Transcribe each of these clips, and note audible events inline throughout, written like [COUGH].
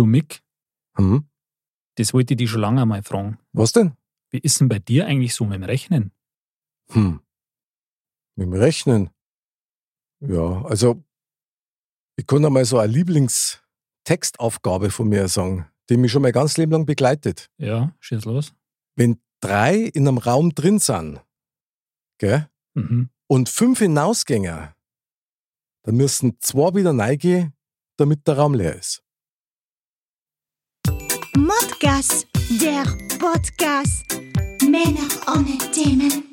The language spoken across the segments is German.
Du Mick, Hm? das wollte ich dich schon lange mal fragen. Was denn? Wie ist denn bei dir eigentlich so mit dem Rechnen? Hm. Mit dem Rechnen. Ja, also ich kann einmal so eine Lieblingstextaufgabe von mir sagen, die mich schon mein ganzes Leben lang begleitet. Ja, schieß los. Wenn drei in einem Raum drin sind, gell, Mhm. und fünf hinausgänger, dann müssen zwei wieder reingehen, damit der Raum leer ist. Modcast, der Podcast. Männer ohne Themen.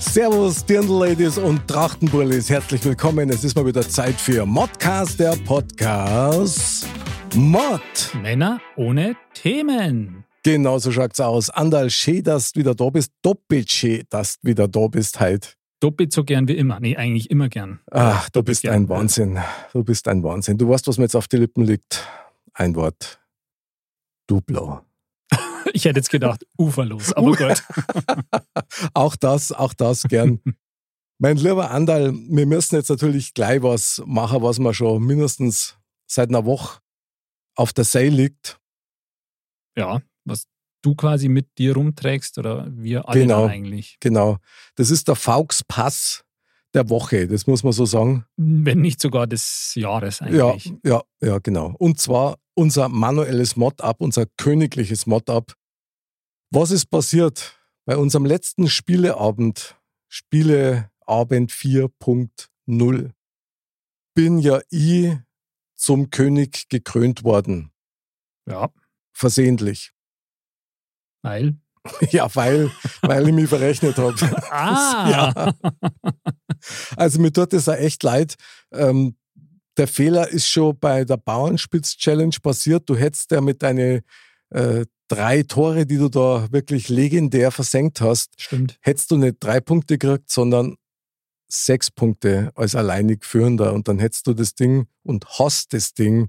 Servus, Dirndl-Ladies und Trachtenbullis. Herzlich willkommen. Es ist mal wieder Zeit für Modcast, der Podcast. Mod. Männer ohne Themen. Genau so schaut's aus. Andal, schön, dass du wieder da bist. Doppelt schön, dass du wieder da bist heute. Doppelt so gern wie immer. Nee, eigentlich immer gern. Ach, du bist gern. ein Wahnsinn. Du bist ein Wahnsinn. Du weißt, was mir jetzt auf die Lippen liegt. Ein Wort. Duplo. [LAUGHS] Ich hätte jetzt gedacht, uferlos, aber gut. [LAUGHS] Auch das, auch das gern. [LAUGHS] mein lieber Andal, wir müssen jetzt natürlich gleich was machen, was mir schon mindestens seit einer Woche auf der Seil liegt. Ja, was du quasi mit dir rumträgst oder wir alle Genau. eigentlich. Genau. Das ist der Faux Pass der Woche, das muss man so sagen. Wenn nicht sogar des Jahres Ja, eigentlich. ja, ja, genau. Und zwar unser manuelles Mod-Up, unser königliches Mod-Up. Was ist passiert bei unserem letzten Spieleabend, Spieleabend 4.0? Bin ja ich zum König gekrönt worden. Ja, Versehentlich. Weil. [LAUGHS] Ja, weil, weil ich mich verrechnet habe. [LAUGHS] Ah! Ja. Also mir tut es auch echt leid. Ähm, der Fehler ist schon bei der Bauernspitz-Challenge passiert. Du hättest ja mit deinen äh, drei Tore, die du da wirklich legendär versenkt hast, Stimmt. hättest du nicht drei Punkte gekriegt, sondern sechs Punkte als alleinig Führender. Und dann hättest du das Ding und hast das Ding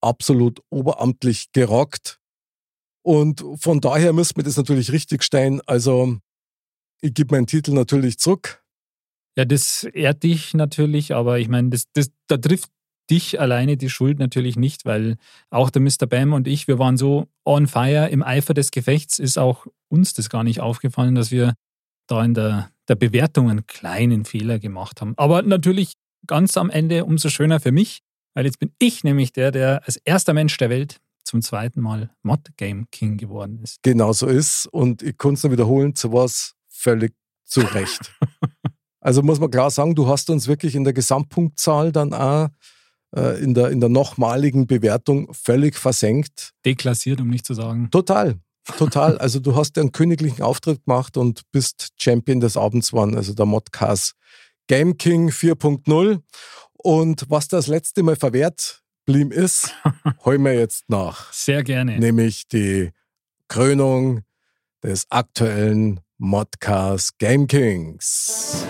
absolut oberamtlich gerockt. Und von daher müssen wir das natürlich richtig stellen. Also ich gebe meinen Titel natürlich zurück. Ja, das ehrt dich natürlich, aber ich meine, das, das, da trifft dich alleine die Schuld natürlich nicht, weil auch der Mr. Bam und ich, wir waren so on fire im Eifer des Gefechts, ist auch uns das gar nicht aufgefallen, dass wir da in der, der Bewertung einen kleinen Fehler gemacht haben. Aber natürlich ganz am Ende umso schöner für mich, weil jetzt bin ich nämlich der, der als erster Mensch der Welt zum zweiten Mal Mod Game King geworden ist. Genau so ist. Und ich kann es nur wiederholen, zu was völlig zu Recht. [LAUGHS] also muss man klar sagen, du hast uns wirklich in der Gesamtpunktzahl dann auch äh, in, der, in der nochmaligen Bewertung völlig versenkt. Deklassiert, um nicht zu sagen. Total. Total. [LAUGHS] Also du hast einen königlichen Auftritt gemacht und bist Champion des Abends geworden, also der Modcast Game King 4.0. Und was das letzte Mal verwehrt blieben ist, [LAUGHS] holen wir jetzt nach. Sehr gerne. Nämlich die Krönung des aktuellen Modcast Game Kings.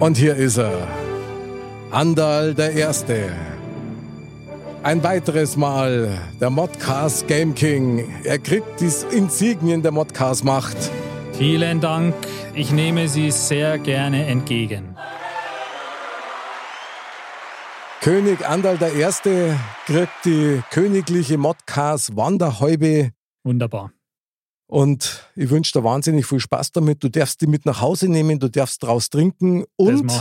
Und hier ist er. Andal der Erste. Ein weiteres Mal der Modcast Game King. Er kriegt die Insignien der Modcast Macht. Vielen Dank. Ich nehme sie sehr gerne entgegen. König Andal der Erste kriegt die königliche Modcast Wanderhäube Wunderbar. und ich wünsche dir wahnsinnig viel Spaß damit. Du darfst die mit nach Hause nehmen, du darfst draus trinken und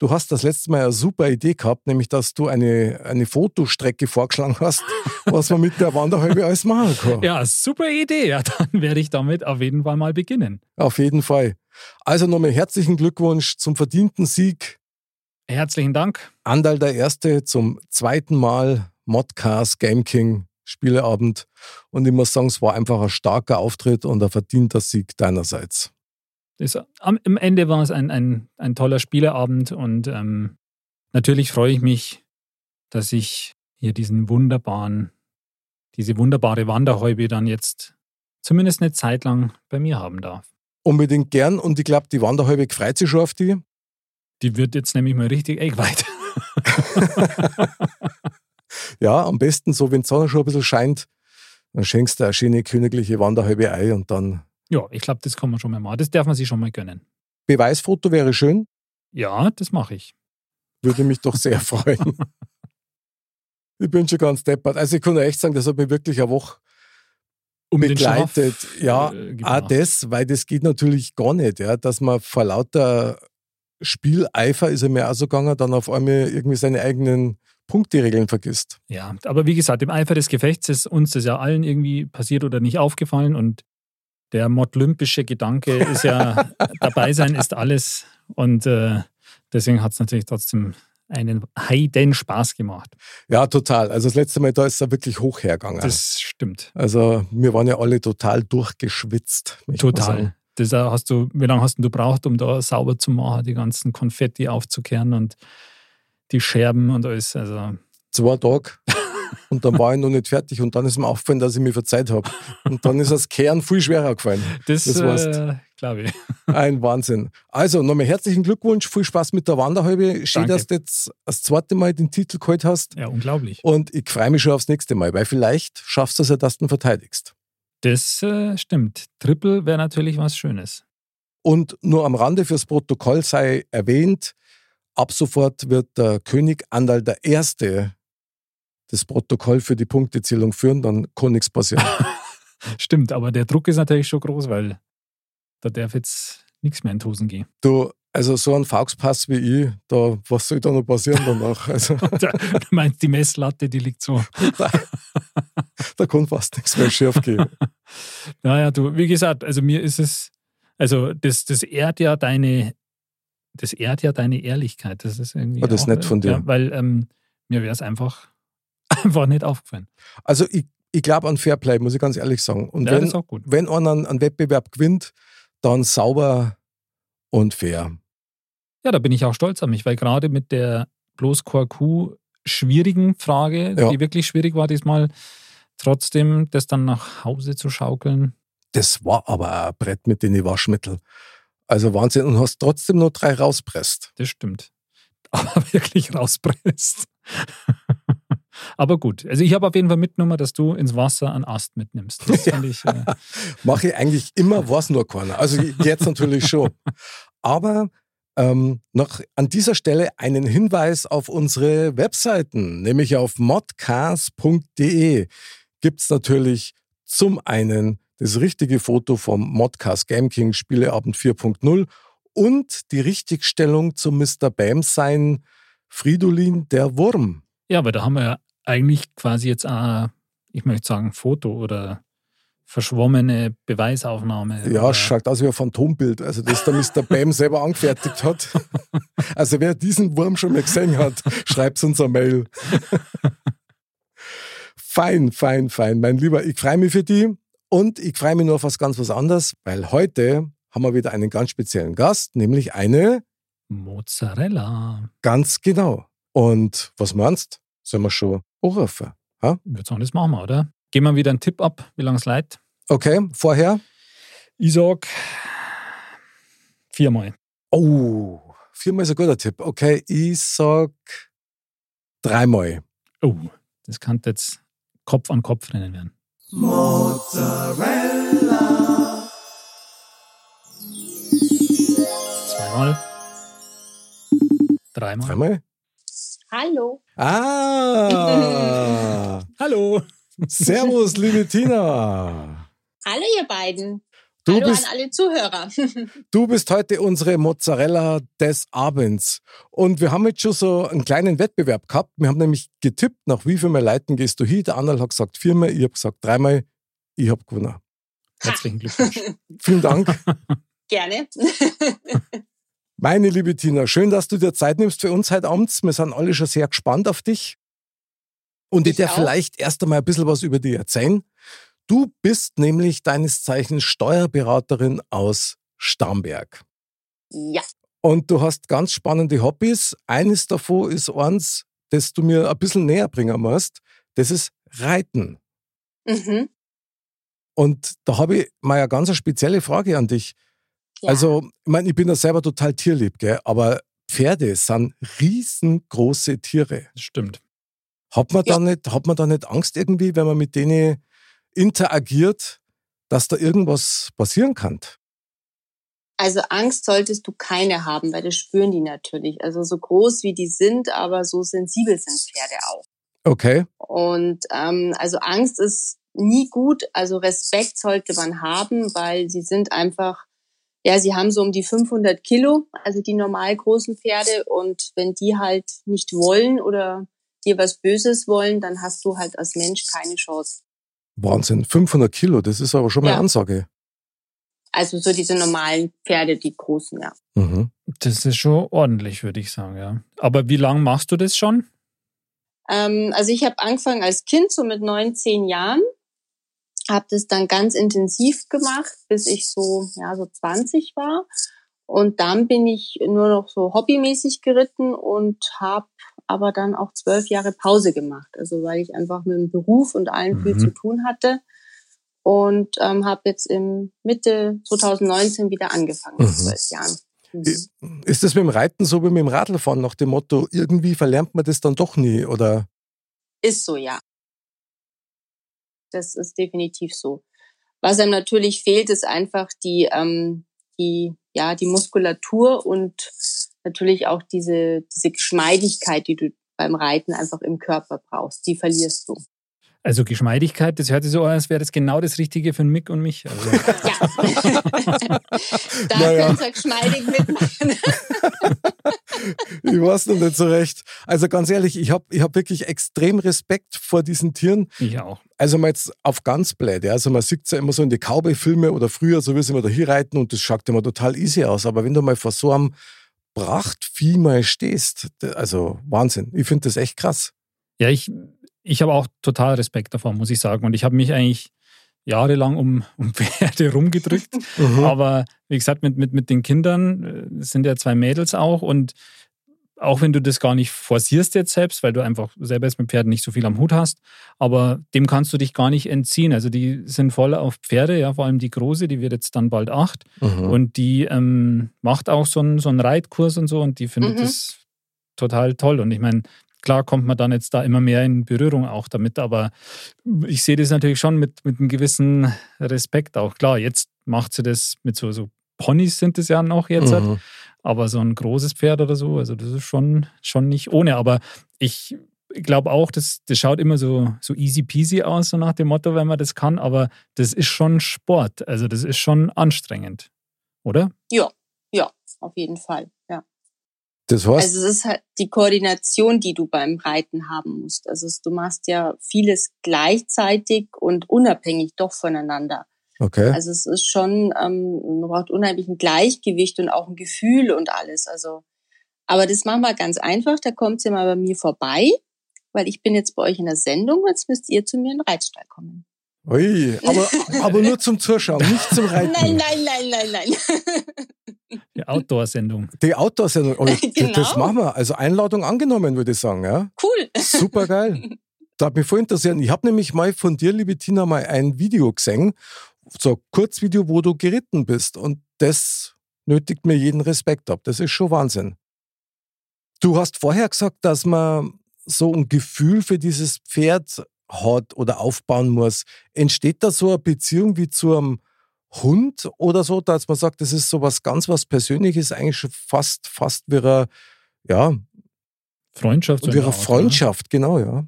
du hast das letzte Mal eine super Idee gehabt, nämlich dass du eine, eine Fotostrecke vorgeschlagen hast, [LAUGHS] was man mit der Wanderhäube alles machen kann. Ja, super Idee. Ja, dann werde ich damit auf jeden Fall mal beginnen. Auf jeden Fall. Also nochmal herzlichen Glückwunsch zum verdienten Sieg. Herzlichen Dank. Andal der Erste zum zweiten Mal Modcast Game King Spieleabend. Und ich muss sagen, es war einfach ein starker Auftritt und ein verdienter Sieg deinerseits. Das, am, Am Ende war es ein, ein, ein toller Spieleabend und ähm, natürlich freue ich mich, dass ich hier diesen wunderbaren, diese wunderbare Wanderhäube dann jetzt zumindest eine Zeit lang bei mir haben darf. Unbedingt gern und ich glaube, die Wanderhäube freut sich schon auf die. Die wird jetzt nämlich mal richtig [LAUGHS] eggweit. Ja, am besten so, wenn die Sonne schon ein bisschen scheint, dann schenkst du eine schöne königliche Wanderhalbe Ei und dann Ja, ich glaube, das kann man schon mal machen. Das darf man sich schon mal gönnen. Beweisfoto wäre schön, Ja, das mache ich. würde mich doch sehr [LAUGHS] freuen. Ich bin schon ganz deppert. Also ich kann echt sagen, das hat mich wirklich eine Woche Um begleitet. Ja, äh, auch das, weil das geht natürlich gar nicht, ja, dass man vor lauter Spieleifer ist er mir auch so gegangen, dann auf einmal irgendwie seine eigenen Punkteregeln vergisst. Ja, aber wie gesagt, im Eifer des Gefechts ist uns das ja allen irgendwie passiert oder nicht aufgefallen und der modlympische Gedanke ist ja, [LAUGHS] dabei sein ist alles und äh, deswegen hat es natürlich trotzdem einen heiden Spaß gemacht. Ja, total. Also das letzte Mal da ist er wirklich hoch hergegangen. Das stimmt. also wir waren ja alle total durchgeschwitzt. Total. Das hast du, wie lange hast du gebraucht, um da sauber zu machen, die ganzen Konfetti aufzukehren und die Scherben und alles. Also Zwei Tage. Und dann war ich noch nicht fertig und dann ist mir aufgefallen, dass ich mir verzeiht habe. Und dann ist das Kehren viel schwerer gefallen. das, Das äh, glaube ich. Ein Wahnsinn. Also nochmal herzlichen Glückwunsch, viel Spaß mit der Wanderhalbe. Schön, Danke. dass du jetzt das zweite Mal den Titel geholt hast. Ja, unglaublich. Und ich freue mich schon aufs nächste Mal, weil vielleicht schaffst du es ja, dass du ihn verteidigst. Das äh, stimmt. Triple wäre natürlich was Schönes. Und nur am Rande fürs Protokoll sei erwähnt, ab sofort wird der König Andal der Erste das Protokoll für die Punktezählung führen, dann kann nichts passieren. [LAUGHS] Stimmt, aber der Druck ist natürlich schon groß, weil da darf jetzt nichts mehr in die Hosen gehen. Du, also so ein Fauxpass wie ich, da, was soll da noch passieren danach? Also [LAUGHS] Du meinst, die Messlatte, die liegt so. da, da kann fast nichts mehr schief gehen. [LAUGHS] Naja, du, wie gesagt, also mir ist es, also das, das ehrt ja deine, das ehrt ja deine Ehrlichkeit. Das ist irgendwie. Oh, das ist auch, nett von dir. Ja, weil ähm, mir wäre es einfach, [LAUGHS] einfach nicht aufgefallen. Also ich, ich glaube an Fairplay, muss ich ganz ehrlich sagen. Und ja, das wenn, ist wenn einer einen Wettbewerb gewinnt, dann sauber und fair. Ja, da bin ich auch stolz auf mich, weil gerade mit der bloß QQ schwierigen Frage, Ja. die wirklich schwierig war diesmal, trotzdem das dann nach Hause zu schaukeln. Das war aber ein Brett mit den Waschmittel. Also Wahnsinn. Und hast trotzdem nur drei rauspresst. Das stimmt. [LAUGHS] Aber wirklich rauspresst. [LAUGHS] Aber gut. Also ich habe auf jeden Fall mitgenommen, dass du ins Wasser einen Ast mitnimmst. Das fand ich. Äh, [LAUGHS] Mache ich eigentlich immer, was nur keiner. Also jetzt natürlich schon. Aber ähm, noch an dieser Stelle einen Hinweis auf unsere Webseiten, nämlich auf modcast.de gibt es natürlich zum einen das richtige Foto vom Modcast Game King Spieleabend 4.0 und die Richtigstellung zum Mr. Bam sein Fridolin der Wurm. ja, aber da haben wir ja eigentlich quasi jetzt auch, ich möchte sagen, Foto oder verschwommene Beweisaufnahme. Ja, schaut aus wie ein Phantombild, also das der Mr. Bam selber angefertigt hat. [LAUGHS] Also wer diesen Wurm schon mal gesehen hat, schreibt uns eine Mail. Fein, fein, fein, mein Lieber. Ich freue mich für die und ich freue mich nur auf was ganz was anderes, weil heute haben wir wieder einen ganz speziellen Gast, nämlich eine Mozzarella. ganz genau. Und was meinst? Sollen wir schon anrufen? Ich würde sagen, das machen wir, oder? Geben wir wieder einen Tipp ab, wie lange es leid. Okay, vorher? Ich sag viermal. Oh, viermal ist ein guter Tipp. Okay, ich sag dreimal. Oh, das kann jetzt Kopf an Kopf rennen werden. Zweimal. Dreimal. Dreimal? Hallo. Ah! [LAUGHS] Hallo. Servus, liebe Tina. Hallo, ihr beiden. Du Hallo bist, an alle Zuhörer. [LAUGHS] du bist heute unsere Mozzarella des Abends. Und wir haben jetzt schon so einen kleinen Wettbewerb gehabt. Wir haben nämlich getippt, nach wie viel Mal Leuten gehst du hin. Der Anderl hat gesagt viermal, ich habe gesagt dreimal. Ich habe gewonnen. Herzlichen Glückwunsch. [LAUGHS] Vielen Dank. Gerne. Meine liebe Tina, schön, dass du dir Zeit nimmst für uns heute Abend. Wir sind alle schon sehr gespannt auf dich. Und ich, Ich darf auch. vielleicht erst einmal ein bisschen was über dich erzählen. Du bist nämlich deines Zeichens Steuerberaterin aus Starnberg. ja. Und du hast ganz spannende Hobbys. Eines davon ist eins, das du mir ein bisschen näher bringen musst. Das ist Reiten. Mhm. Und da habe ich mal eine ganz spezielle Frage an dich. ja. Also, ich meine, ich bin ja selber total tierlieb, gell? aber Pferde sind riesengroße Tiere. Das stimmt. Hat man, Ja. da nicht, hat man da nicht Angst irgendwie, wenn man mit denen interagiert, dass da irgendwas passieren kann? Also Angst solltest du keine haben, weil das spüren die natürlich. Also so groß wie die sind, aber so sensibel sind Pferde auch. Okay. Und ähm, also Angst ist nie gut. Also Respekt sollte man haben, weil sie sind einfach, ja, sie haben so um die 500 Kilo, also die normal großen Pferde. Und wenn die halt nicht wollen oder dir was Böses wollen, dann hast du halt als Mensch keine Chance. Wahnsinn. 500 Kilo, das ist aber schon mal Ja. eine Ansage. Also so diese normalen Pferde, die großen, ja. Mhm. Das ist schon ordentlich, würde ich sagen, ja. Aber wie lange machst du das schon? Ähm, also ich habe angefangen als Kind, so mit neun, zehn Jahren. Habe das dann ganz intensiv gemacht, bis ich so, ja, so 20 war. Und dann bin ich nur noch so hobbymäßig geritten und habe aber dann auch zwölf Jahre Pause gemacht. Also weil ich einfach mit dem Beruf und allem viel Mhm. zu tun hatte. Und ähm, habe jetzt im Mitte 2019 wieder angefangen, mit Mhm. zwölf Jahren. Mhm. Ist das mit dem Reiten so wie mit dem Radlfahren nach dem Motto, irgendwie verlernt man das dann doch nie? Oder? Ist so, ja. Das ist definitiv so. Was einem natürlich fehlt, ist einfach die, ähm, die, ja, die Muskulatur und natürlich auch diese, diese Geschmeidigkeit, die du beim Reiten einfach im Körper brauchst. Die verlierst du. Also Geschmeidigkeit, das hört sich so an, als wäre das genau das Richtige für Mick und mich. Also, Ja. [LAUGHS] da Naja. könnt ihr geschmeidig mitmachen. Ich weiß noch nicht so recht. Also ganz ehrlich, ich habe ich hab wirklich extrem Respekt vor diesen Tieren. ich auch. Also mal jetzt auf ganz blöd. Ja. Also man sieht es ja immer so in die Cowboy-Filme oder früher, so wie sie immer da hier reiten und das schaut immer total easy aus. Aber wenn du mal vor so einem Prachtvieh mal stehst, also Wahnsinn. Ich finde das echt krass. Ja, ich, ich habe auch total Respekt davor, muss ich sagen. Und ich habe mich eigentlich jahrelang um, [LAUGHS] um Pferde rumgedrückt. [LAUGHS] Mhm. Aber wie gesagt, mit, mit, mit den Kindern, äh, sind ja zwei Mädels auch und auch wenn du das gar nicht forcierst jetzt selbst, weil du einfach selber jetzt mit Pferden nicht so viel am Hut hast, aber dem kannst du dich gar nicht entziehen. Also die sind voll auf Pferde, ja, vor allem die große, die wird jetzt dann bald acht Mhm. und die ähm, macht auch so einen, so einen Reitkurs und so und die findet Mhm. das total toll. Und ich meine, klar kommt man dann jetzt da immer mehr in Berührung auch damit, aber ich sehe das natürlich schon mit, mit einem gewissen Respekt auch. Klar, jetzt macht sie das mit so, so Ponys sind es ja noch jetzt, Mhm. Aber so ein großes Pferd oder so, also das ist schon, schon nicht ohne. Aber ich glaube auch, das, das schaut immer so, so easy peasy aus, so nach dem Motto, wenn man das kann, aber das ist schon Sport. Also das ist schon anstrengend, oder? ja, ja, auf jeden Fall. Ja. Das heißt, Also es ist halt die Koordination, die du beim Reiten haben musst. Also du machst ja vieles gleichzeitig und unabhängig doch voneinander. Okay. Also es ist schon, ähm, man braucht unheimlich ein Gleichgewicht und auch ein Gefühl und alles. Also, aber das machen wir ganz einfach. Da kommt ihr mal bei mir vorbei, weil ich bin jetzt bei euch in der Sendung. Jetzt müsst ihr zu mir in den Reitstall kommen. Ui, aber, aber nur zum Zuschauen, nicht zum [LAUGHS] Reiten. Nein, nein, nein, nein, nein. Die Outdoor-Sendung. Die Outdoor-Sendung, oh, das [LAUGHS] Genau. machen wir. Also Einladung angenommen, würde ich sagen. Ja? cool. Super geil. [LAUGHS] Da hat mich voll interessiert. Ich habe nämlich mal von dir, liebe Tina, mal ein Video gesehen, so ein Kurzvideo, wo du geritten bist. Und das nötigt mir jeden Respekt ab. Das ist schon Wahnsinn. Du hast vorher gesagt, dass man so ein Gefühl für dieses Pferd hat oder aufbauen muss. Entsteht da so eine Beziehung wie zu einem Hund oder so, dass man sagt, das ist so was ganz was Persönliches, eigentlich schon fast, fast wie eine, ja, Freundschaft. so wie in eine Freundschaft, genau, ja.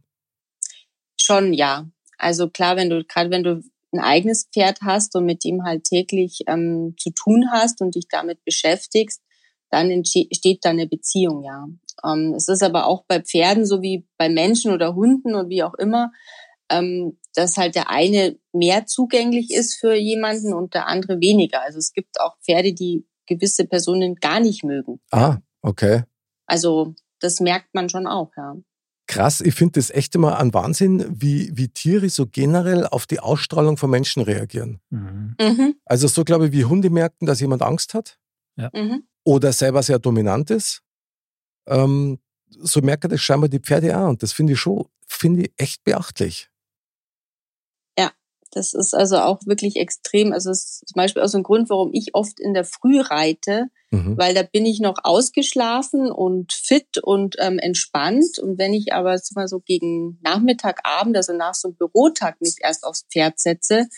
Schon, ja. Also klar, wenn du, gerade wenn du ein eigenes Pferd hast und mit ihm halt täglich ähm, zu tun hast und dich damit beschäftigst, dann entsteht da eine Beziehung, ja. Ähm, es ist aber auch bei Pferden so wie bei Menschen oder Hunden und wie auch immer, ähm, dass halt der eine mehr zugänglich ist für jemanden und der andere weniger. Also es gibt auch Pferde, die gewisse Personen gar nicht mögen. Ah, okay. Also das merkt man schon auch, ja. Krass, ich finde das echt immer ein Wahnsinn, wie, wie Tiere so generell auf die Ausstrahlung von Menschen reagieren. ja. Mhm. Mhm, Also so glaube ich, wie Hunde merken, dass jemand Angst hat mhm. oder selber sehr dominant ist. Ähm, so merken das scheinbar die Pferde auch. Und das finde ich schon, finde ich echt beachtlich. Das ist also auch wirklich extrem. Also es ist zum Beispiel auch so ein Grund, warum ich oft in der Früh reite, Mhm. weil da bin ich noch ausgeschlafen und fit und ähm, entspannt. Und wenn ich aber so mal so gegen Nachmittag, Abend, also nach so einem Bürotag mich erst aufs Pferd setze,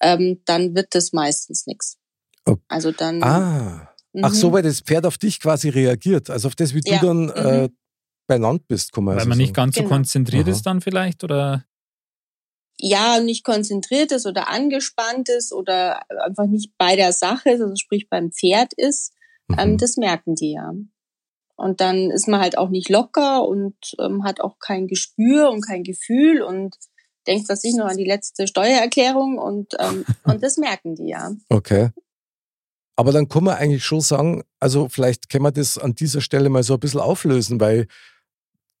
ähm, dann wird das meistens nichts. Okay. Also dann. Ah, ach mhm. so, weil das Pferd auf dich quasi reagiert. Also auf das, wie Ja, du dann äh, mhm. beieinander bist, kann man Weil also man nicht sagen. ganz so Genau. konzentriert Aha. ist dann vielleicht oder Ja, nicht konzentriert ist oder angespannt ist oder einfach nicht bei der Sache ist, also sprich beim Pferd ist, ähm, Mhm. das merken die ja. Und dann ist man halt auch nicht locker und ähm, hat auch kein Gespür und kein Gefühl und denkt was ich noch an die letzte Steuererklärung und, ähm, [LAUGHS] und das merken die ja. Okay. Aber dann kann man eigentlich schon sagen, also vielleicht können wir das an dieser Stelle mal so ein bisschen auflösen, weil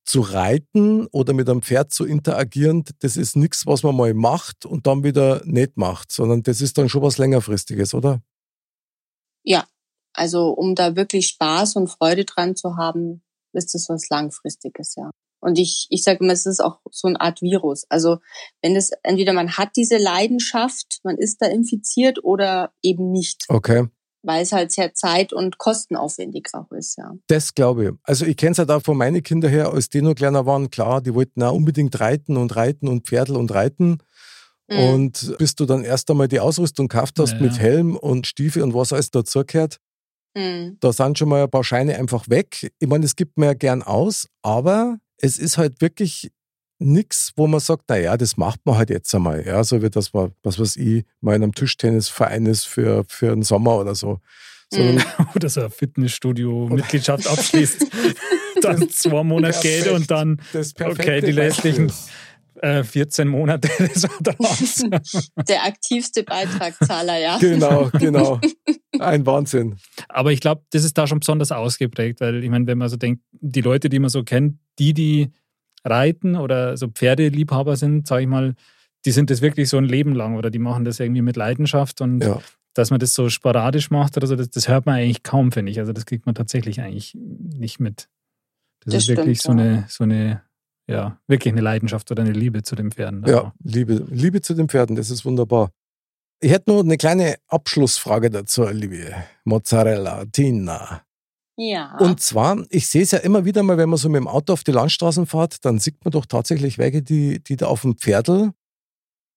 zu reiten oder mit einem Pferd zu interagieren, das ist nichts, was man mal macht und dann wieder nicht macht, sondern das ist dann schon was längerfristiges, oder? Ja, also um da wirklich Spaß und Freude dran zu haben, ist das was Langfristiges, ja. Und ich, ich sage immer, es ist auch so eine Art Virus. Also wenn es entweder man hat diese Leidenschaft, man ist da infiziert oder eben nicht, Okay. Weil es halt sehr zeit- und kostenaufwendig auch ist, ja. Das glaube ich. Also ich kenne es halt auch von meinen Kindern her, als die noch kleiner waren, klar, die wollten auch unbedingt reiten und reiten und Pferdel und reiten. Mhm. Und bis du dann erst einmal die Ausrüstung gekauft hast Ja, mit ja. Helm und Stiefel und was alles dazugehört, Mhm. da sind schon mal ein paar Scheine einfach weg. Ich meine, es gibt mir ja gern aus, aber es ist halt wirklich nichts, wo man sagt, naja, das macht man halt jetzt einmal. Ja, so wie das mal, was weiß ich, mal in einem Tischtennisverein ist für, für den Sommer oder so. Sondern [LAUGHS] Mhm. oder so ein Fitnessstudio-Mitgliedschaft abschließt, [LAUGHS] dann zwei Monate Geld und dann, okay, die restlichen Beispiel. äh, 14 Monate, [LAUGHS] das war. Der aktivste Beitragszahler, ja. Genau, genau. Ein Wahnsinn. Aber ich glaube, das ist da schon besonders ausgeprägt, weil ich meine, wenn man so denkt, die Leute, die man so kennt, die, die reiten oder so Pferdeliebhaber sind, sage ich mal, die sind das wirklich so ein Leben lang oder die machen das irgendwie mit Leidenschaft und Ja. dass man das so sporadisch macht oder so, das, das hört man eigentlich kaum, finde ich. Also das kriegt man tatsächlich eigentlich nicht mit. Das, Das ist wirklich stimmt, so ja. eine, so eine, ja, wirklich eine Leidenschaft oder eine Liebe zu den Pferden. Ja, Liebe, Liebe zu den Pferden, das ist wunderbar. Ich hätte nur eine kleine Abschlussfrage dazu, liebe Mozzarella, Tina. Ja. Und zwar, ich sehe es ja immer wieder mal, wenn man so mit dem Auto auf die Landstraßen fährt, dann sieht man doch tatsächlich Wege, die, die da auf dem Pferdl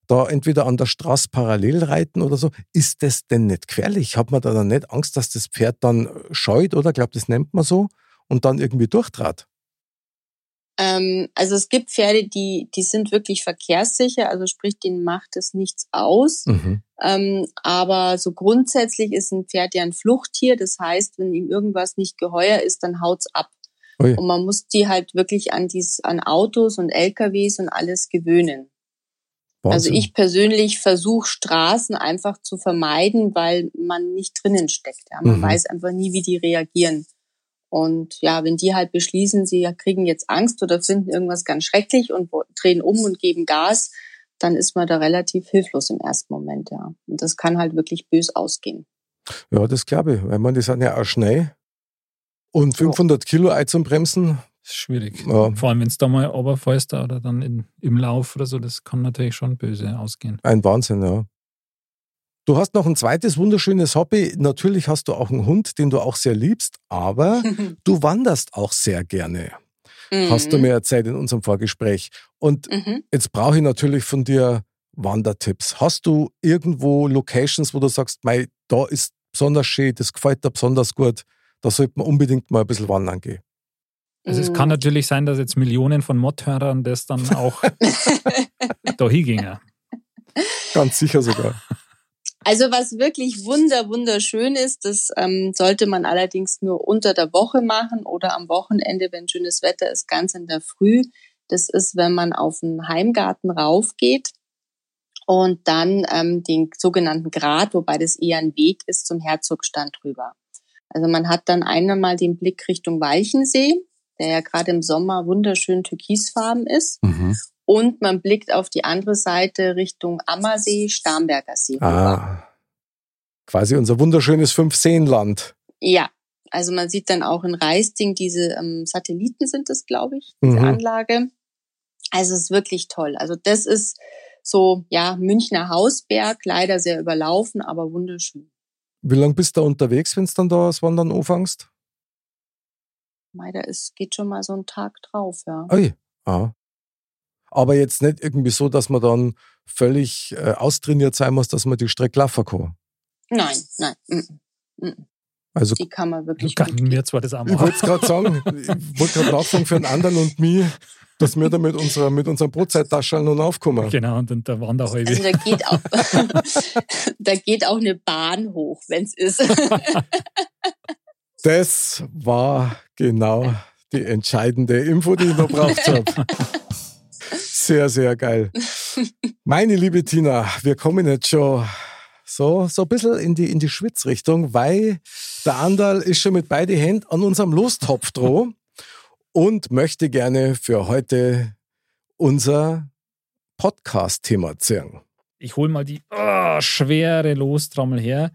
da entweder an der Straße parallel reiten oder so. Ist das denn nicht gefährlich? Hat man da dann nicht Angst, dass das Pferd dann scheut oder glaubt, das nennt man so und dann irgendwie durchtrat? Ähm, also es gibt Pferde, die, die sind wirklich verkehrssicher, also sprich, denen macht es nichts aus. Mhm. Ähm, aber so grundsätzlich ist ein Pferd ja ein Fluchttier. Das heißt, wenn ihm irgendwas nicht geheuer ist, dann haut's ab. Ui. Und man muss die halt wirklich an dies, an Autos und LKWs und alles gewöhnen. Also Wahnsinn. ich persönlich versuche Straßen einfach zu vermeiden, weil man nicht drinnen steckt. Ja. Man Mhm. weiß einfach nie, wie die reagieren. Und ja, wenn die halt beschließen, sie kriegen jetzt Angst oder finden irgendwas ganz schrecklich und drehen um und geben Gas, dann ist man da relativ hilflos im ersten Moment, ja. Und das kann halt wirklich bös ausgehen. Ja, das glaube ich. Weil man, die sind ja auch schnell. Und 500 Kilo Ei zum Bremsen, Das ist schwierig. Ja. Vor allem, wenn es da mal runterfällst oder dann in, im Lauf oder so, das kann natürlich schon böse ausgehen. ein Wahnsinn, ja. Du hast noch ein zweites wunderschönes Hobby. Natürlich hast du auch einen Hund, den du auch sehr liebst, aber [LAUGHS] du wanderst auch sehr gerne. Hast du mir erzählt in unserem Vorgespräch. Und Mhm. jetzt brauche ich natürlich von dir Wandertipps. Hast du irgendwo Locations, wo du sagst, mei, da ist besonders schön, das gefällt dir besonders gut, da sollte man unbedingt mal ein bisschen wandern gehen. Also es Mhm. kann natürlich sein, dass jetzt Millionen von Mod-Hörern das dann auch [LAUGHS] da hingingen. Ganz sicher sogar. [LAUGHS] Also was wirklich wunder wunderschön ist, das ähm, sollte man allerdings nur unter der Woche machen oder am Wochenende, wenn schönes Wetter ist, ganz in der Früh. Das ist, wenn man auf den Heimgarten raufgeht und dann ähm, den sogenannten Grat, wobei das eher ein Weg ist, zum Herzogstand rüber. Also man hat dann einmal den Blick Richtung Walchensee, der ja gerade im Sommer wunderschön türkisfarben ist. Mhm. Und man blickt auf die andere Seite Richtung Ammersee, Starnberger See. Ah, quasi unser wunderschönes Fünfseenland. Ja, also man sieht dann auch in Reisting diese ähm, Satelliten sind es, glaube ich, diese Mhm. Anlage. Also es ist wirklich toll. Also das ist so, ja, Münchner Hausberg, leider sehr überlaufen, aber wunderschön. Wie lange bist du da unterwegs, wenn du dann da das Wandern anfängst? Leider ist, geht schon mal so ein Tag drauf, ja. Ui. Ah. Aber jetzt nicht irgendwie so, dass man dann völlig äh, austrainiert sein muss, dass man die Strecke laufen kann. Nein, nein. mm, mm, mm. Also Die kann man wirklich Kann gut. mir zwar das auch ich wollte es gerade sagen, ich wollte gerade nachfragen für einen anderen und mich, dass wir da mit unserer, mit unserem Brotzeittaschen noch aufkommen. Genau, und, und der Wanderhäube. Also da geht auch, [LAUGHS] da geht auch eine Bahn hoch, wenn es ist. Das war genau die entscheidende Info, die ich noch braucht habe. [LAUGHS] Sehr, sehr geil. Meine liebe Tina, wir kommen jetzt schon so, so ein bisschen in die, in die Schwitzrichtung, weil der Andal ist schon mit beiden Händen an unserem Lostopf droh und möchte gerne für heute unser Podcast-Thema zählen. Ich hole mal die oh, schwere Lostrommel her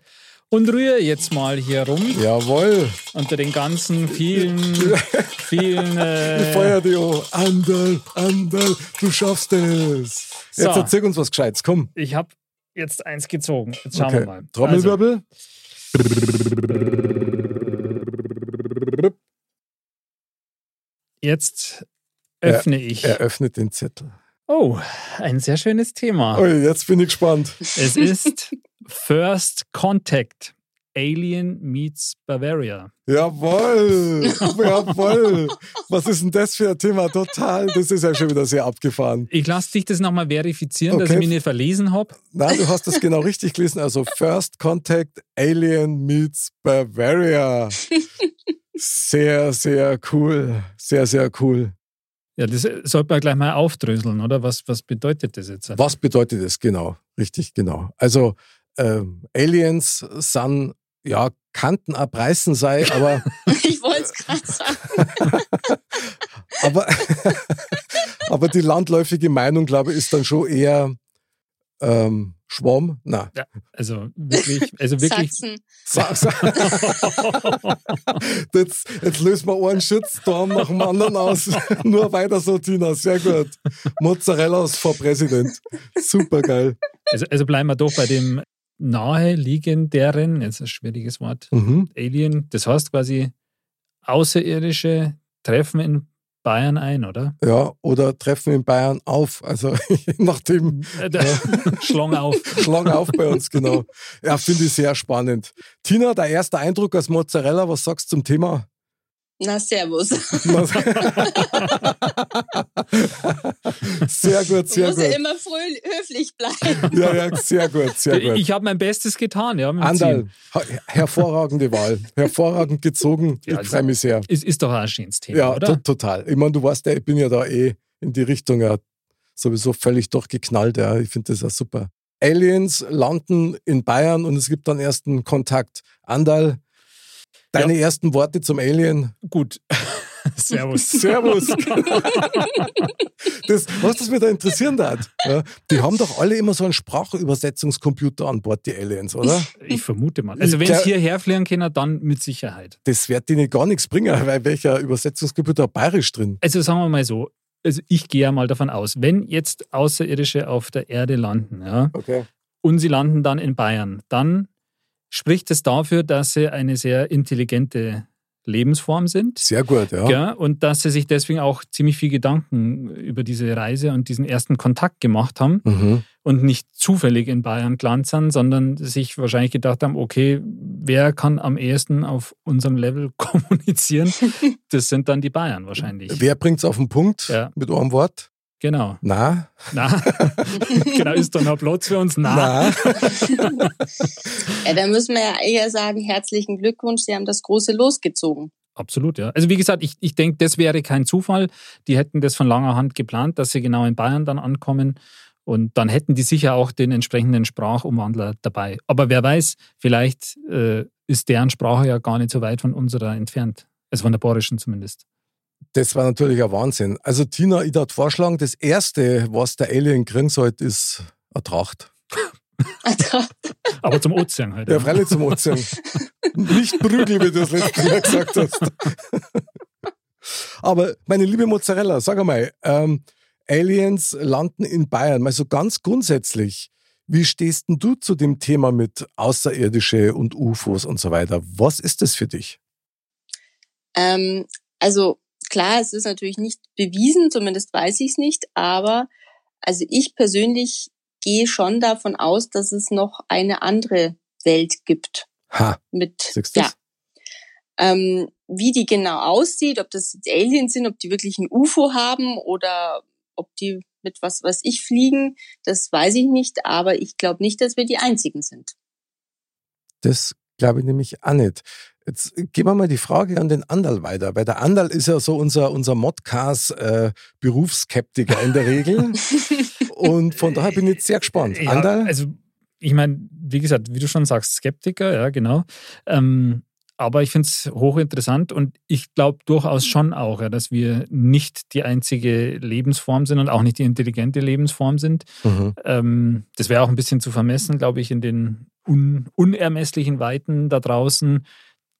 und rühre jetzt mal hier rum Jawohl, unter den ganzen vielen, vielen. ich Äh, feuer dich an. Andal, Andal, du schaffst es. So. Jetzt erzähl uns was Gescheites, komm. ich habe jetzt eins gezogen. Jetzt schauen wir mal. Also, Trommelwirbel. jetzt öffne ich. Eröffnet den Zettel. Oh, ein sehr schönes Thema. Oh, jetzt bin ich gespannt. Es ist First Contact. Alien meets Bavaria. Jawohl, [LAUGHS] jawohl. Was ist denn das für ein Thema? Total. Das ist ja schon wieder sehr abgefahren. Ich lasse dich das nochmal verifizieren, dass Okay. ich mich nicht verlesen habe. Nein, du hast das genau richtig gelesen. Also First Contact Alien meets Bavaria. Sehr, sehr cool. Sehr, sehr cool. Ja, das sollte man gleich mal aufdröseln, oder? Was, was bedeutet das jetzt? Was bedeutet das genau? Richtig, genau. Also ähm, Aliens sind, ja, kannten abreißen sei, aber [LAUGHS] Ich wollte es gerade sagen. [LAUGHS] Aber, aber die landläufige Meinung, glaube ich, ist dann schon eher ähm, Schwamm. Na, Also wirklich, also wirklich. Sachsen. sa- sa- [LAUGHS] jetzt, jetzt lösen wir einen Shitstorm nach dem anderen aus. Nur weiter so, Tina. Sehr gut. Mozzarellas vor Präsident. Super geil. Also, also bleiben wir doch bei dem naheliegenderen, jetzt ein schwieriges Wort, Mhm. Alien. Das heißt quasi, Außerirdische treffen in Bayern ein, oder? Ja, oder treffen in Bayern auf. Also [LAUGHS] je nachdem, Äh, der- [LAUGHS] Schlong auf. [LAUGHS] schlang auf bei uns, genau. Ja, finde ich sehr spannend. Tina, der erste Eindruck als Mozzarella, was sagst du zum Thema? Na, servus. sehr gut, sehr Muss ja gut. immer fröh höflich bleiben. Ja, ja, sehr gut, sehr gut. Ich habe mein Bestes getan, ja. Andal, hervorragende Wahl. Hervorragend gezogen. Ja, Ich also- freue mich sehr. Ist, ist doch auch ein schönes Thema, Ja, oder? to total. Ich meine, du weißt ja, ich bin ja da eh in die Richtung ja sowieso völlig durchgeknallt. Ja. Ich finde das ja super. Aliens landen in Bayern und es gibt dann ersten Kontakt. Andal, deine ersten Worte zum Alien. Gut. [LAUGHS] Servus. Servus. [LAUGHS] das, was das mich da interessieren hat, ja, die haben doch alle immer so einen Sprachübersetzungscomputer an Bord, die Aliens, oder? Ich vermute mal. Also wenn es hierher fliegen können, dann mit Sicherheit. Das wird denen gar nichts bringen, weil welcher Übersetzungscomputer hat bayerisch drin? Also sagen wir mal so, also ich gehe ja mal davon aus, wenn jetzt Außerirdische auf der Erde landen, ja, Okay. und sie landen dann in Bayern, dann spricht es dafür, dass sie eine sehr intelligente Lebensform sind. Sehr gut, ja. Ja, und dass sie sich deswegen auch ziemlich viel Gedanken über diese Reise und diesen ersten Kontakt gemacht haben Mhm. und nicht zufällig in Bayern gelandet sind, sondern sich wahrscheinlich gedacht haben, okay, wer kann am ehesten auf unserem Level [LAUGHS] kommunizieren? [LAUGHS] Das sind dann die Bayern wahrscheinlich. Wer bringt's auf den Punkt Ja. mit einem Wort? Genau. Na, Na, [LAUGHS] genau, ist da noch Platz für uns? Na. na. [LAUGHS] Ja, da müssen wir ja eher sagen, herzlichen Glückwunsch, Sie haben das große losgezogen. Absolut, ja. Also wie gesagt, ich, ich denke, das wäre kein Zufall. Die hätten das von langer Hand geplant, dass sie genau in Bayern dann ankommen. Und dann hätten die sicher auch den entsprechenden Sprachumwandler dabei. Aber wer weiß, vielleicht äh, ist deren Sprache ja gar nicht so weit von unserer entfernt. Also von der bayerischen zumindest. Das war natürlich ein Wahnsinn. Also Tina, ich würde vorschlagen, das Erste, was der Alien kriegen sollte, ist eine Tracht. Aber zum Ozean halt. Ja, Ja. freilich zum Ozean. Nicht Prügel, wie du das letzte Mal gesagt hast. Aber meine liebe Mozzarella, sag einmal, ähm, Aliens landen in Bayern. Mal so ganz grundsätzlich, wie stehst denn du zu dem Thema mit Außerirdische und UFOs und so weiter? Was ist das für dich? Ähm, also klar, es ist natürlich nicht bewiesen, zumindest weiß ich es nicht, aber also ich persönlich gehe schon davon aus, dass es noch eine andere Welt gibt. Ha, Mit ja? Ähm, wie die genau aussieht, ob das jetzt Aliens sind, ob die wirklich ein UFO haben oder ob die mit was, was ich fliegen, das weiß ich nicht, aber ich glaube nicht, dass wir die einzigen sind. Das glaube ich nämlich auch nicht. Jetzt geben wir mal die Frage an den Andal weiter, weil der Andal ist ja so unser, unser Modcast-Berufsskeptiker äh, in der Regel. [LAUGHS] Und von daher bin ich jetzt sehr gespannt. Ja, Andal? Also, ich meine, wie gesagt, wie du schon sagst, Skeptiker, ja, genau. Ähm, aber ich finde es hochinteressant und ich glaube durchaus schon auch, ja, dass wir nicht die einzige Lebensform sind und auch nicht die intelligente Lebensform sind. Mhm. Ähm, das wäre auch ein bisschen zu vermessen, glaube ich, in den un unermesslichen Weiten da draußen.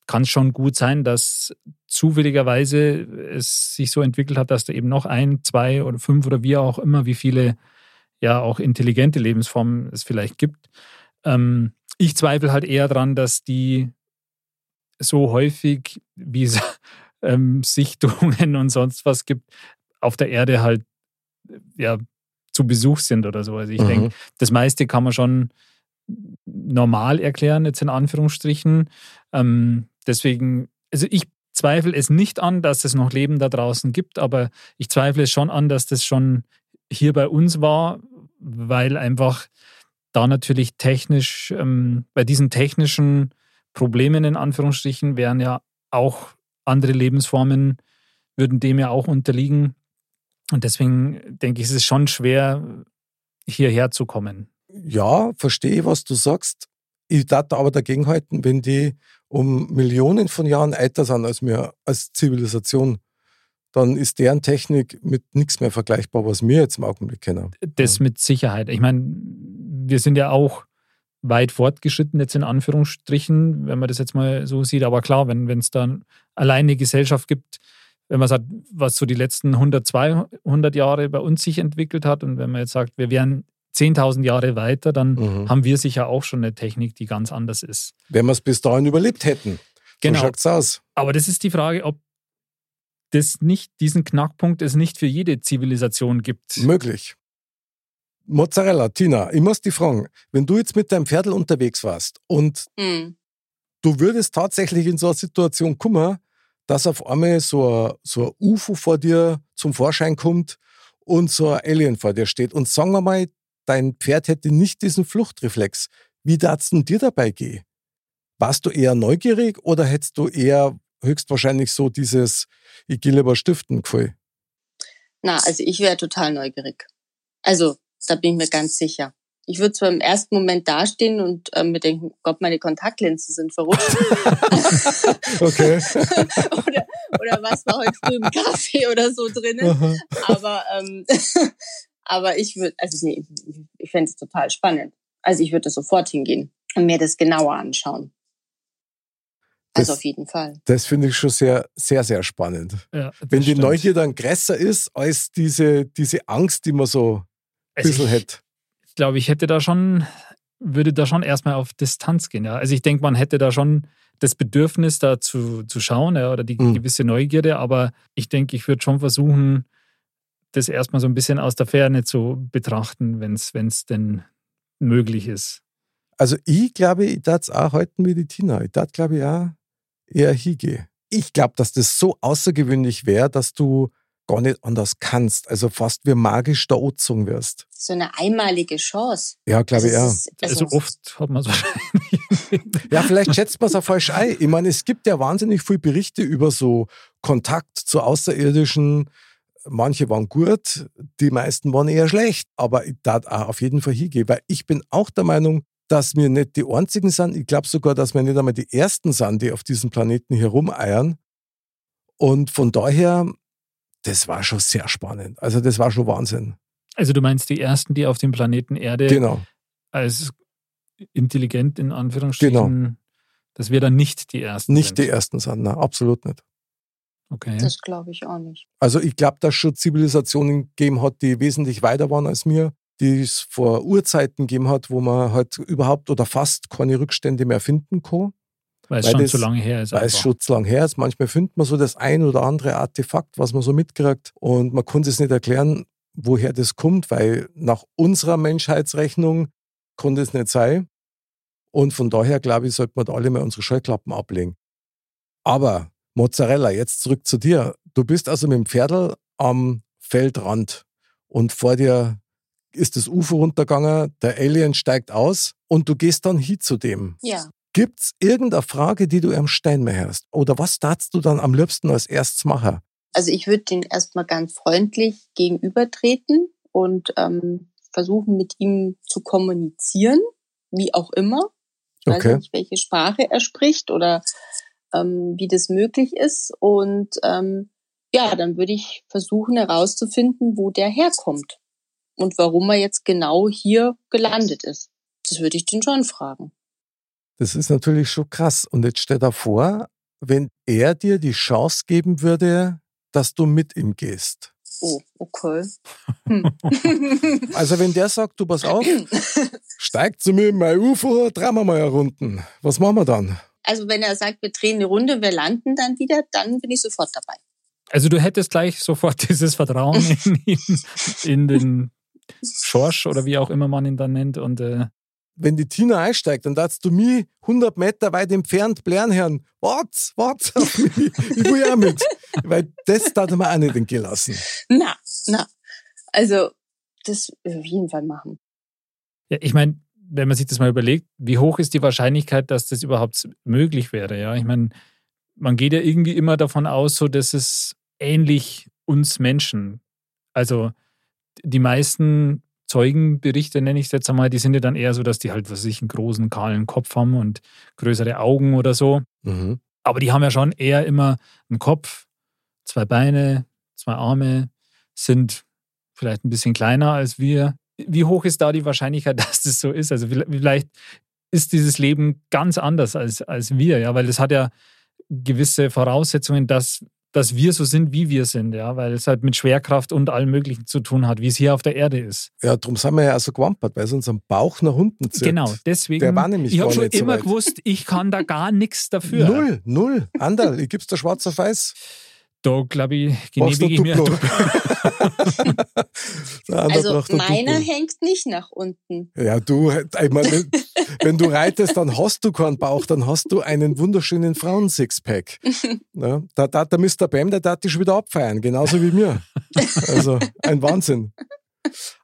Kann es schon gut sein, dass zufälligerweise es sich so entwickelt hat, dass da eben noch ein, zwei oder fünf oder wie auch immer, wie viele ja auch intelligente Lebensformen es vielleicht gibt. Ähm, ich zweifle halt eher daran, dass die so häufig, wie es [LAUGHS] ähm, Sichtungen und sonst was gibt, auf der Erde halt ja, zu Besuch sind oder so. Also ich mhm. denke, das meiste kann man schon normal erklären, jetzt in Anführungsstrichen. Ähm, deswegen, also ich zweifle es nicht an, dass es noch Leben da draußen gibt, aber ich zweifle es schon an, dass das schon hier bei uns war, weil einfach da natürlich technisch, ähm, bei diesen technischen Problemen in Anführungsstrichen wären ja auch andere Lebensformen, würden dem ja auch unterliegen. Und deswegen denke ich, ist es schon schwer, hierher zu kommen. Ja, verstehe, was du sagst. Ich darf aber dagegen halten, wenn die um Millionen von Jahren älter sind als wir als Zivilisation, dann ist deren Technik mit nichts mehr vergleichbar, was wir jetzt im Augenblick kennen. Das mit Sicherheit. Ich meine, wir sind ja auch weit fortgeschritten, jetzt in Anführungsstrichen, wenn man das jetzt mal so sieht. Aber klar, wenn es dann alleine eine Gesellschaft gibt, wenn man sagt, was so die letzten 100, 200 Jahre bei uns sich entwickelt hat und wenn man jetzt sagt, wir wären 10.000 Jahre weiter, dann mhm. haben wir sicher auch schon eine Technik, die ganz anders ist. Wenn wir es bis dahin überlebt hätten. Genau. So schaut's aus. Aber das ist die Frage, ob das nicht, diesen Knackpunkt es nicht für jede Zivilisation gibt. Möglich. Mozzarella, Tina, ich muss dich fragen, wenn du jetzt mit deinem Pferdl unterwegs warst und mhm. du würdest tatsächlich in so eine Situation kommen, dass auf einmal so ein, so ein UFO vor dir zum Vorschein kommt und so ein Alien vor dir steht und sagen wir mal, dein Pferd hätte nicht diesen Fluchtreflex. Wie darfst du dir dabei gehen? Warst du eher neugierig oder hättest du eher höchstwahrscheinlich so dieses Ich gehe lieber stiften Gefühl? Na, also ich wäre total neugierig. Also da bin ich mir ganz sicher. Ich würde zwar im ersten Moment dastehen und äh, mir denken, Gott, meine Kontaktlinsen sind verrutscht. [LAUGHS] okay. [LAUGHS] oder, oder was war heute früh im Kaffee oder so drinnen. aber, ähm, [LAUGHS] aber ich würde, also nee, ich fände es total spannend. Also ich würde sofort hingehen und mir das genauer anschauen. Also das, auf jeden Fall. Das finde ich schon sehr, sehr, sehr spannend. Ja, Wenn die stimmt. Neugier dann größer ist als diese, diese Angst, die man so ein bisschen also hätte. Ich glaube, ich hätte da schon, würde da schon erstmal auf Distanz gehen. Ja. Also ich denke, man hätte da schon das Bedürfnis, da zu, zu schauen ja, oder die mhm. gewisse Neugierde, aber ich denke, ich würde schon versuchen, das erstmal so ein bisschen aus der Ferne zu betrachten, wenn es denn möglich ist. Also ich glaube, ich darf es auch die Tina. Ich darf, glaube ich, auch eher hingehen. Ich glaube, dass das so außergewöhnlich wäre, dass du gar nicht anders kannst. Also fast wie magisch da angezogen wirst. So eine einmalige Chance. Ja, glaube ich, ja. also, also oft hat man es [LAUGHS] wahrscheinlich. ja, vielleicht schätzt man es auch falsch ein. Ich meine, es gibt ja wahnsinnig viele Berichte über so Kontakt zu Außerirdischen. Manche waren gut, die meisten waren eher schlecht. Aber ich darf auch auf jeden Fall hingehen, weil ich bin auch der Meinung, dass wir nicht die einzigen sind. Ich glaube sogar, dass wir nicht einmal die ersten sind, die auf diesem Planeten hier rumeiern. Und von daher das war schon sehr spannend. Also das war schon Wahnsinn. Also du meinst die ersten, die auf dem Planeten Erde genau. als intelligent in Anführungsstrichen, genau. dass wir dann nicht die ersten Nicht sind. die ersten sind, nein, absolut nicht. Okay. Das glaube ich auch nicht. Also ich glaube, dass es schon Zivilisationen gegeben hat, die wesentlich weiter waren als mir, die es vor Urzeiten gegeben hat, wo man halt überhaupt oder fast keine Rückstände mehr finden kann. Weil es weil schon das, zu lange her ist. Weil es schon zu lange her ist. Manchmal findet man so das ein oder andere Artefakt, was man so mitkriegt. Und man konnte es nicht erklären, woher das kommt, weil nach unserer Menschheitsrechnung konnte es nicht sein. Und von daher, glaube ich, sollte man da alle mal unsere Scheuklappen ablegen. Aber Mozzarella, jetzt zurück zu dir. Du bist also mit dem Pferdl am Feldrand und vor dir ist das UFO runtergegangen, der Alien steigt aus und du gehst dann hin zu dem. Ja. Gibt's irgendeine Frage, die du am Stein mehr hast? Oder was darfst du dann am liebsten als erstes machen? Also ich würde den erstmal ganz freundlich gegenübertreten und ähm, versuchen, mit ihm zu kommunizieren, wie auch immer. Ich Okay. weiß nicht, welche Sprache er spricht oder ähm, wie das möglich ist. Und ähm, ja, dann würde ich versuchen herauszufinden, wo der herkommt und warum er jetzt genau hier gelandet ist. Das würde ich den schon fragen. Das ist natürlich schon krass. Und jetzt stell dir vor, wenn er dir die Chance geben würde, dass du mit ihm gehst. Oh, okay. Hm. [LAUGHS] Also wenn der sagt, du pass auf, [CLEARS THROAT] steig zu mir in mein UFO, drehen wir mal Runden. Was machen wir dann? Also wenn er sagt, wir drehen eine Runde, wir landen dann wieder, dann bin ich sofort dabei. Also du hättest gleich sofort [LAUGHS] dieses Vertrauen in, [LAUGHS] in, in den Schorsch oder wie auch immer man ihn dann nennt. Und äh, Wenn die Tina einsteigt, dann darfst du mich 100 Meter weit entfernt blären hören. Wart, wart auf mich, [LAUGHS] ich will ja mit. Weil das darf man auch nicht entgehen lassen. Na, na. Also das auf jeden Fall machen. ja, ich meine, wenn man sich das mal überlegt, wie hoch ist die Wahrscheinlichkeit, dass das überhaupt möglich wäre? Ja, ich meine, man geht ja irgendwie immer davon aus, so dass es ähnlich uns Menschen, also die meisten Zeugenberichte, nenne ich es jetzt einmal, die sind ja dann eher so, dass die halt, was weiß ich, einen großen, kahlen Kopf haben und größere Augen oder so. Mhm. Aber die haben ja schon eher immer einen Kopf, zwei Beine, zwei Arme, sind vielleicht ein bisschen kleiner als wir. Wie hoch ist da die Wahrscheinlichkeit, [LAUGHS] dass das so ist? Also vielleicht ist dieses Leben ganz anders als, als wir, ja, weil es hat ja gewisse Voraussetzungen, dass, dass wir so sind, wie wir sind, ja, weil es halt mit Schwerkraft und allem Möglichen zu tun hat, wie es hier auf der Erde ist. Ja, darum sind wir ja auch so gewampert, weil es unseren Bauch nach unten zieht. Genau, deswegen. Der war nämlich ich habe schon so immer weit. gewusst, ich kann da gar nichts dafür. Null, null. Anderl, ich gib's dir schwarz auf weiß. Da, glaube ich, genehmige ich mir. [LAUGHS] Also meiner Duplo. hängt nicht nach unten. Ja, du, ich meine, wenn du reitest, dann hast du keinen Bauch, dann hast du einen wunderschönen Frauen-Sixpack. [LAUGHS] Ja, da, da, der Mr. Bam, der darf dich schon wieder abfeiern, genauso wie mir. Also ein Wahnsinn.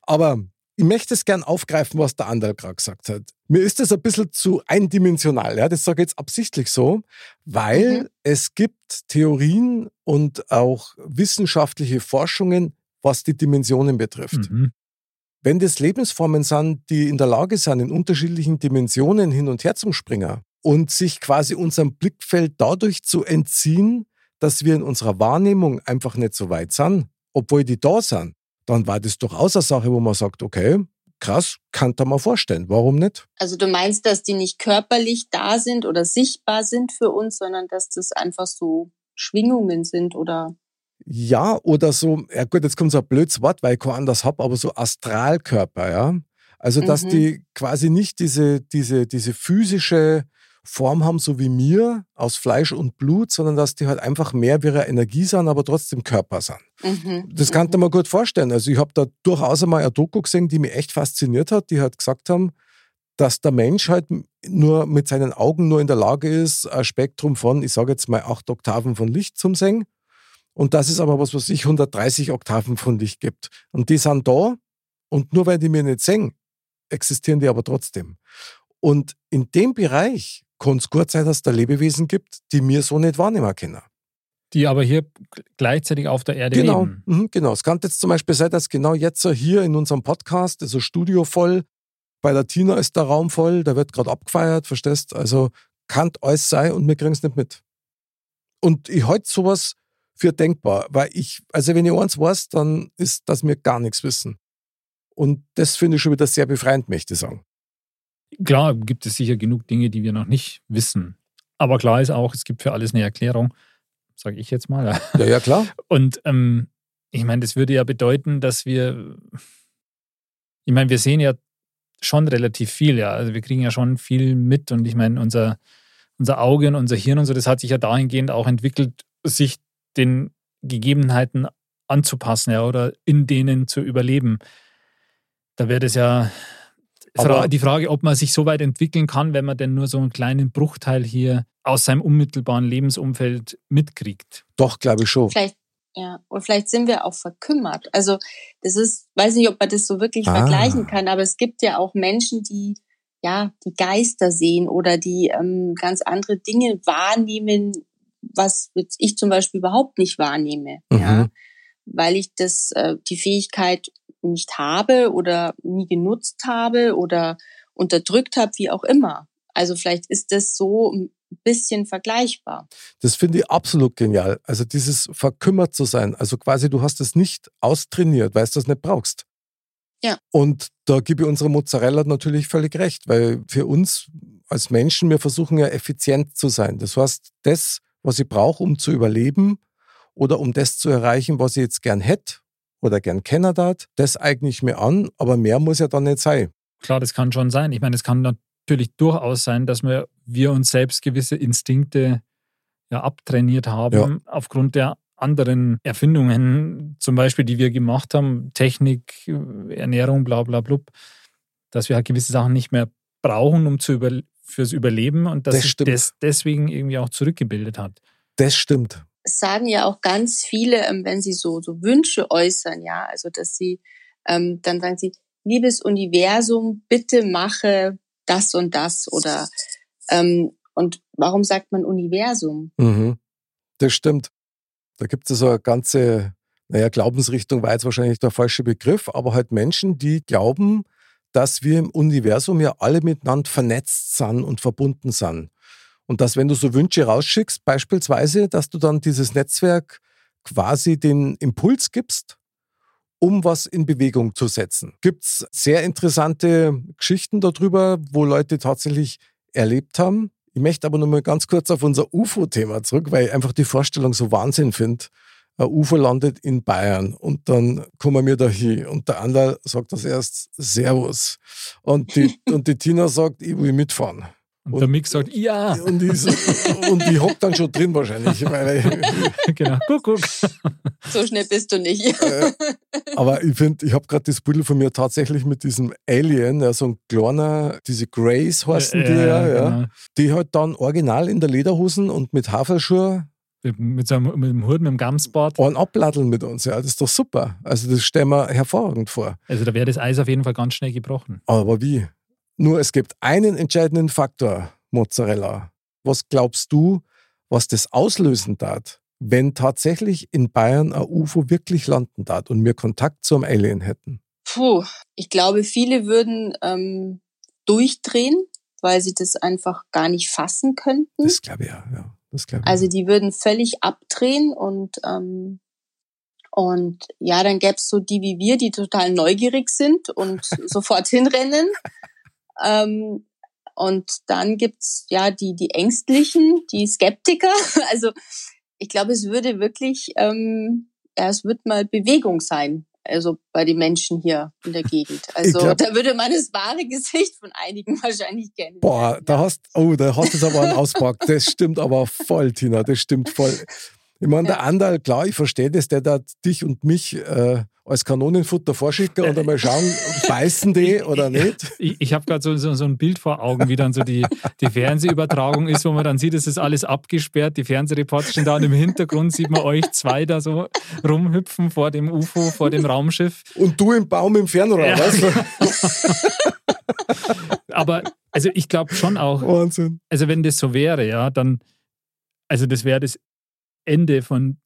Aber ich möchte es gern aufgreifen, was der Anderl gerade gesagt hat. Mir ist das ein bisschen zu eindimensional. Ja? Das sage ich jetzt absichtlich so, weil Mhm. es gibt Theorien und auch wissenschaftliche Forschungen, was die Dimensionen betrifft. Mhm. Wenn das Lebensformen sind, die in der Lage sind, in unterschiedlichen Dimensionen hin und her zu springen und sich quasi unserem Blickfeld dadurch zu entziehen, dass wir in unserer Wahrnehmung einfach nicht so weit sind, obwohl die da sind, dann war das durchaus eine Sache, wo man sagt, okay, krass, kann da mal vorstellen, warum nicht? Also du meinst, dass die nicht körperlich da sind oder sichtbar sind für uns, sondern dass das einfach so Schwingungen sind oder Ja, oder so, ja gut, jetzt kommt so ein blödes Wort, weil ich kein anders habe, aber so Astralkörper, ja. Also, dass Mhm. die quasi nicht diese, diese, diese physische Form haben, so wie mir, aus Fleisch und Blut, sondern dass die halt einfach mehr wie ihre Energie sind, aber trotzdem Körper sind. Mhm. Das kann man gut vorstellen. Also, ich habe da durchaus einmal eine Doku gesehen, die mich echt fasziniert hat, die halt gesagt haben, dass der Mensch halt nur mit seinen Augen nur in der Lage ist, ein Spektrum von, ich sage jetzt mal, acht Oktaven von Licht zum Singen. Und dass es aber was, was ich 130 Oktaven von Licht gibt. Und die sind da und nur weil die mir nicht singen, existieren die aber trotzdem. Und in dem Bereich kann es gut sein, dass es da Lebewesen gibt, die mir so nicht wahrnehmen können. Die aber hier gleichzeitig auf der Erde Genau, leben. mhm, genau. Es kann jetzt zum Beispiel sein, dass genau jetzt hier in unserem Podcast ist das Studio voll, bei der Tina ist der Raum voll, da wird gerade abgefeiert, verstehst? Also kann alles sein und wir kriegen es nicht mit. Und ich halte sowas für denkbar, weil ich, also wenn ich eins weiß, dann ist, dass wir gar nichts wissen. Und das finde ich schon wieder sehr befreiend, möchte ich sagen. Klar gibt es sicher genug Dinge, die wir noch nicht wissen. Aber klar ist auch, es gibt für alles eine Erklärung, sage ich jetzt mal. [LAUGHS] ja. Ja, klar. Und ähm, ich meine, das würde ja bedeuten, dass wir, ich meine, wir sehen ja schon relativ viel, ja. Also wir kriegen ja schon viel mit und ich meine, unser, unser Auge und unser Hirn und so, das hat sich ja dahingehend auch entwickelt, sich den Gegebenheiten anzupassen, ja, oder in denen zu überleben. Da wäre das ja, Aber die Frage, ob man sich so weit entwickeln kann, wenn man denn nur so einen kleinen Bruchteil hier aus seinem unmittelbaren Lebensumfeld mitkriegt. doch, glaube ich schon. Vielleicht, ja, und vielleicht sind wir auch verkümmert. Also das ist, weiß nicht, ob man das so wirklich Ah. vergleichen kann, aber es gibt ja auch Menschen, die ja die Geister sehen oder die ähm, ganz andere Dinge wahrnehmen, was ich zum Beispiel überhaupt nicht wahrnehme. Ja, Mhm. weil ich das äh, die Fähigkeit nicht habe oder nie genutzt habe oder unterdrückt habe, wie auch immer. Also vielleicht ist das so ein bisschen vergleichbar. Das finde ich absolut genial. Also dieses verkümmert zu sein. Also quasi, du hast es nicht austrainiert, weil du das nicht brauchst. Ja. Und da gebe ich unserer Mozzarella natürlich völlig recht, weil für uns als Menschen, wir versuchen ja effizient zu sein. Das heißt, das, was ich brauche, um zu überleben oder um das zu erreichen, was ich jetzt gern hätte oder gern kennen darf, das eigne ich mir an, aber mehr muss ja dann nicht sein. Klar, das kann schon sein. Ich meine, es kann natürlich durchaus sein, dass wir, wir uns selbst gewisse Instinkte ja abtrainiert haben, Ja. aufgrund der anderen Erfindungen, zum Beispiel, die wir gemacht haben, Technik, Ernährung, bla bla blub, dass wir halt gewisse Sachen nicht mehr brauchen, um zu über, fürs Überleben und dass Das sich das deswegen irgendwie auch zurückgebildet hat. Das stimmt. Es sagen ja auch ganz viele, ähm, wenn sie so, so Wünsche äußern, ja, also dass sie, ähm, dann sagen sie, liebes Universum, bitte mache das und das oder ähm, und warum sagt man Universum? Mhm. Das stimmt. Da gibt es so eine ganze, naja, Glaubensrichtung war jetzt wahrscheinlich der falsche Begriff, aber halt Menschen, die glauben, dass wir im Universum ja alle miteinander vernetzt sind und verbunden sind. Und dass, wenn du so Wünsche rausschickst, beispielsweise, dass du dann dieses Netzwerk quasi den Impuls gibst, um was in Bewegung zu setzen. Gibt es sehr interessante Geschichten darüber, wo Leute tatsächlich erlebt haben. Ich möchte aber noch mal ganz kurz auf unser UFO-Thema zurück, weil ich einfach die Vorstellung so Wahnsinn finde. Ein UFO landet in Bayern und dann kommen wir da hin und der Anderl sagt das erst Servus und die, [LAUGHS] und die Tina sagt, ich will mitfahren. Und, Und- der Mick sagt, ja, Und die, so, und die hockt dann schon drin wahrscheinlich. Weil, [LAUGHS] genau, guck, guck. So schnell bist du nicht. äh, aber ich finde, ich habe gerade das Bild von mir tatsächlich mit diesem Alien, ja, so ein kleiner, diese Grace heißen die ja, ja, genau. die halt dann original in der Lederhosen und mit Haferschuhe Mit, so einem, mit dem Hut, mit dem Gamsbart. einen abladdeln mit uns. Ja, das ist doch super. Also das stellen wir hervorragend vor. Also da wäre das Eis auf jeden Fall ganz schnell gebrochen. Aber wie? Nur es gibt einen entscheidenden Faktor, Mozzarella. Was glaubst du, was das auslösen darf, wenn tatsächlich in Bayern ein UFO wirklich landen darf und wir Kontakt zum Alien hätten? Puh, ich glaube, viele würden ähm, durchdrehen, weil sie das einfach gar nicht fassen könnten. Das glaube ich ja. ja. Das glaube ich. Also die würden völlig abdrehen und ähm, und ja, dann gäb's so die wie wir, die total neugierig sind und [LAUGHS] sofort hinrennen. Ähm, und dann gibt's ja die die Ängstlichen, die Skeptiker. [LAUGHS] Also ich glaube, es würde wirklich, ähm, ja, es wird mal Bewegung sein. Also bei den Menschen hier in der Gegend. Also glaub- da würde man das wahre Gesicht von einigen [LAUGHS] wahrscheinlich kennen. Boah, da hast, oh, da hast du es aber einen Auspack. Das stimmt aber voll, Tina, das stimmt voll. Ich meine, der Andal, klar, ich verstehe das, der da dich und mich äh, als Kanonenfutter vorschicken und einmal schauen, beißen die oder nicht. Ich, ich habe gerade so, so, so ein Bild vor Augen, wie dann so die, die Fernsehübertragung ist, wo man dann sieht, es ist alles abgesperrt, die Fernsehreporter stehen da und im Hintergrund sieht man euch zwei da so rumhüpfen vor dem UFO, vor dem Raumschiff. Und du im Baum im Fernrohr, Ja. weißt du? [LAUGHS] Aber also ich glaube schon auch, Wahnsinn. also wenn das so wäre, ja, dann, also das wäre das Ende von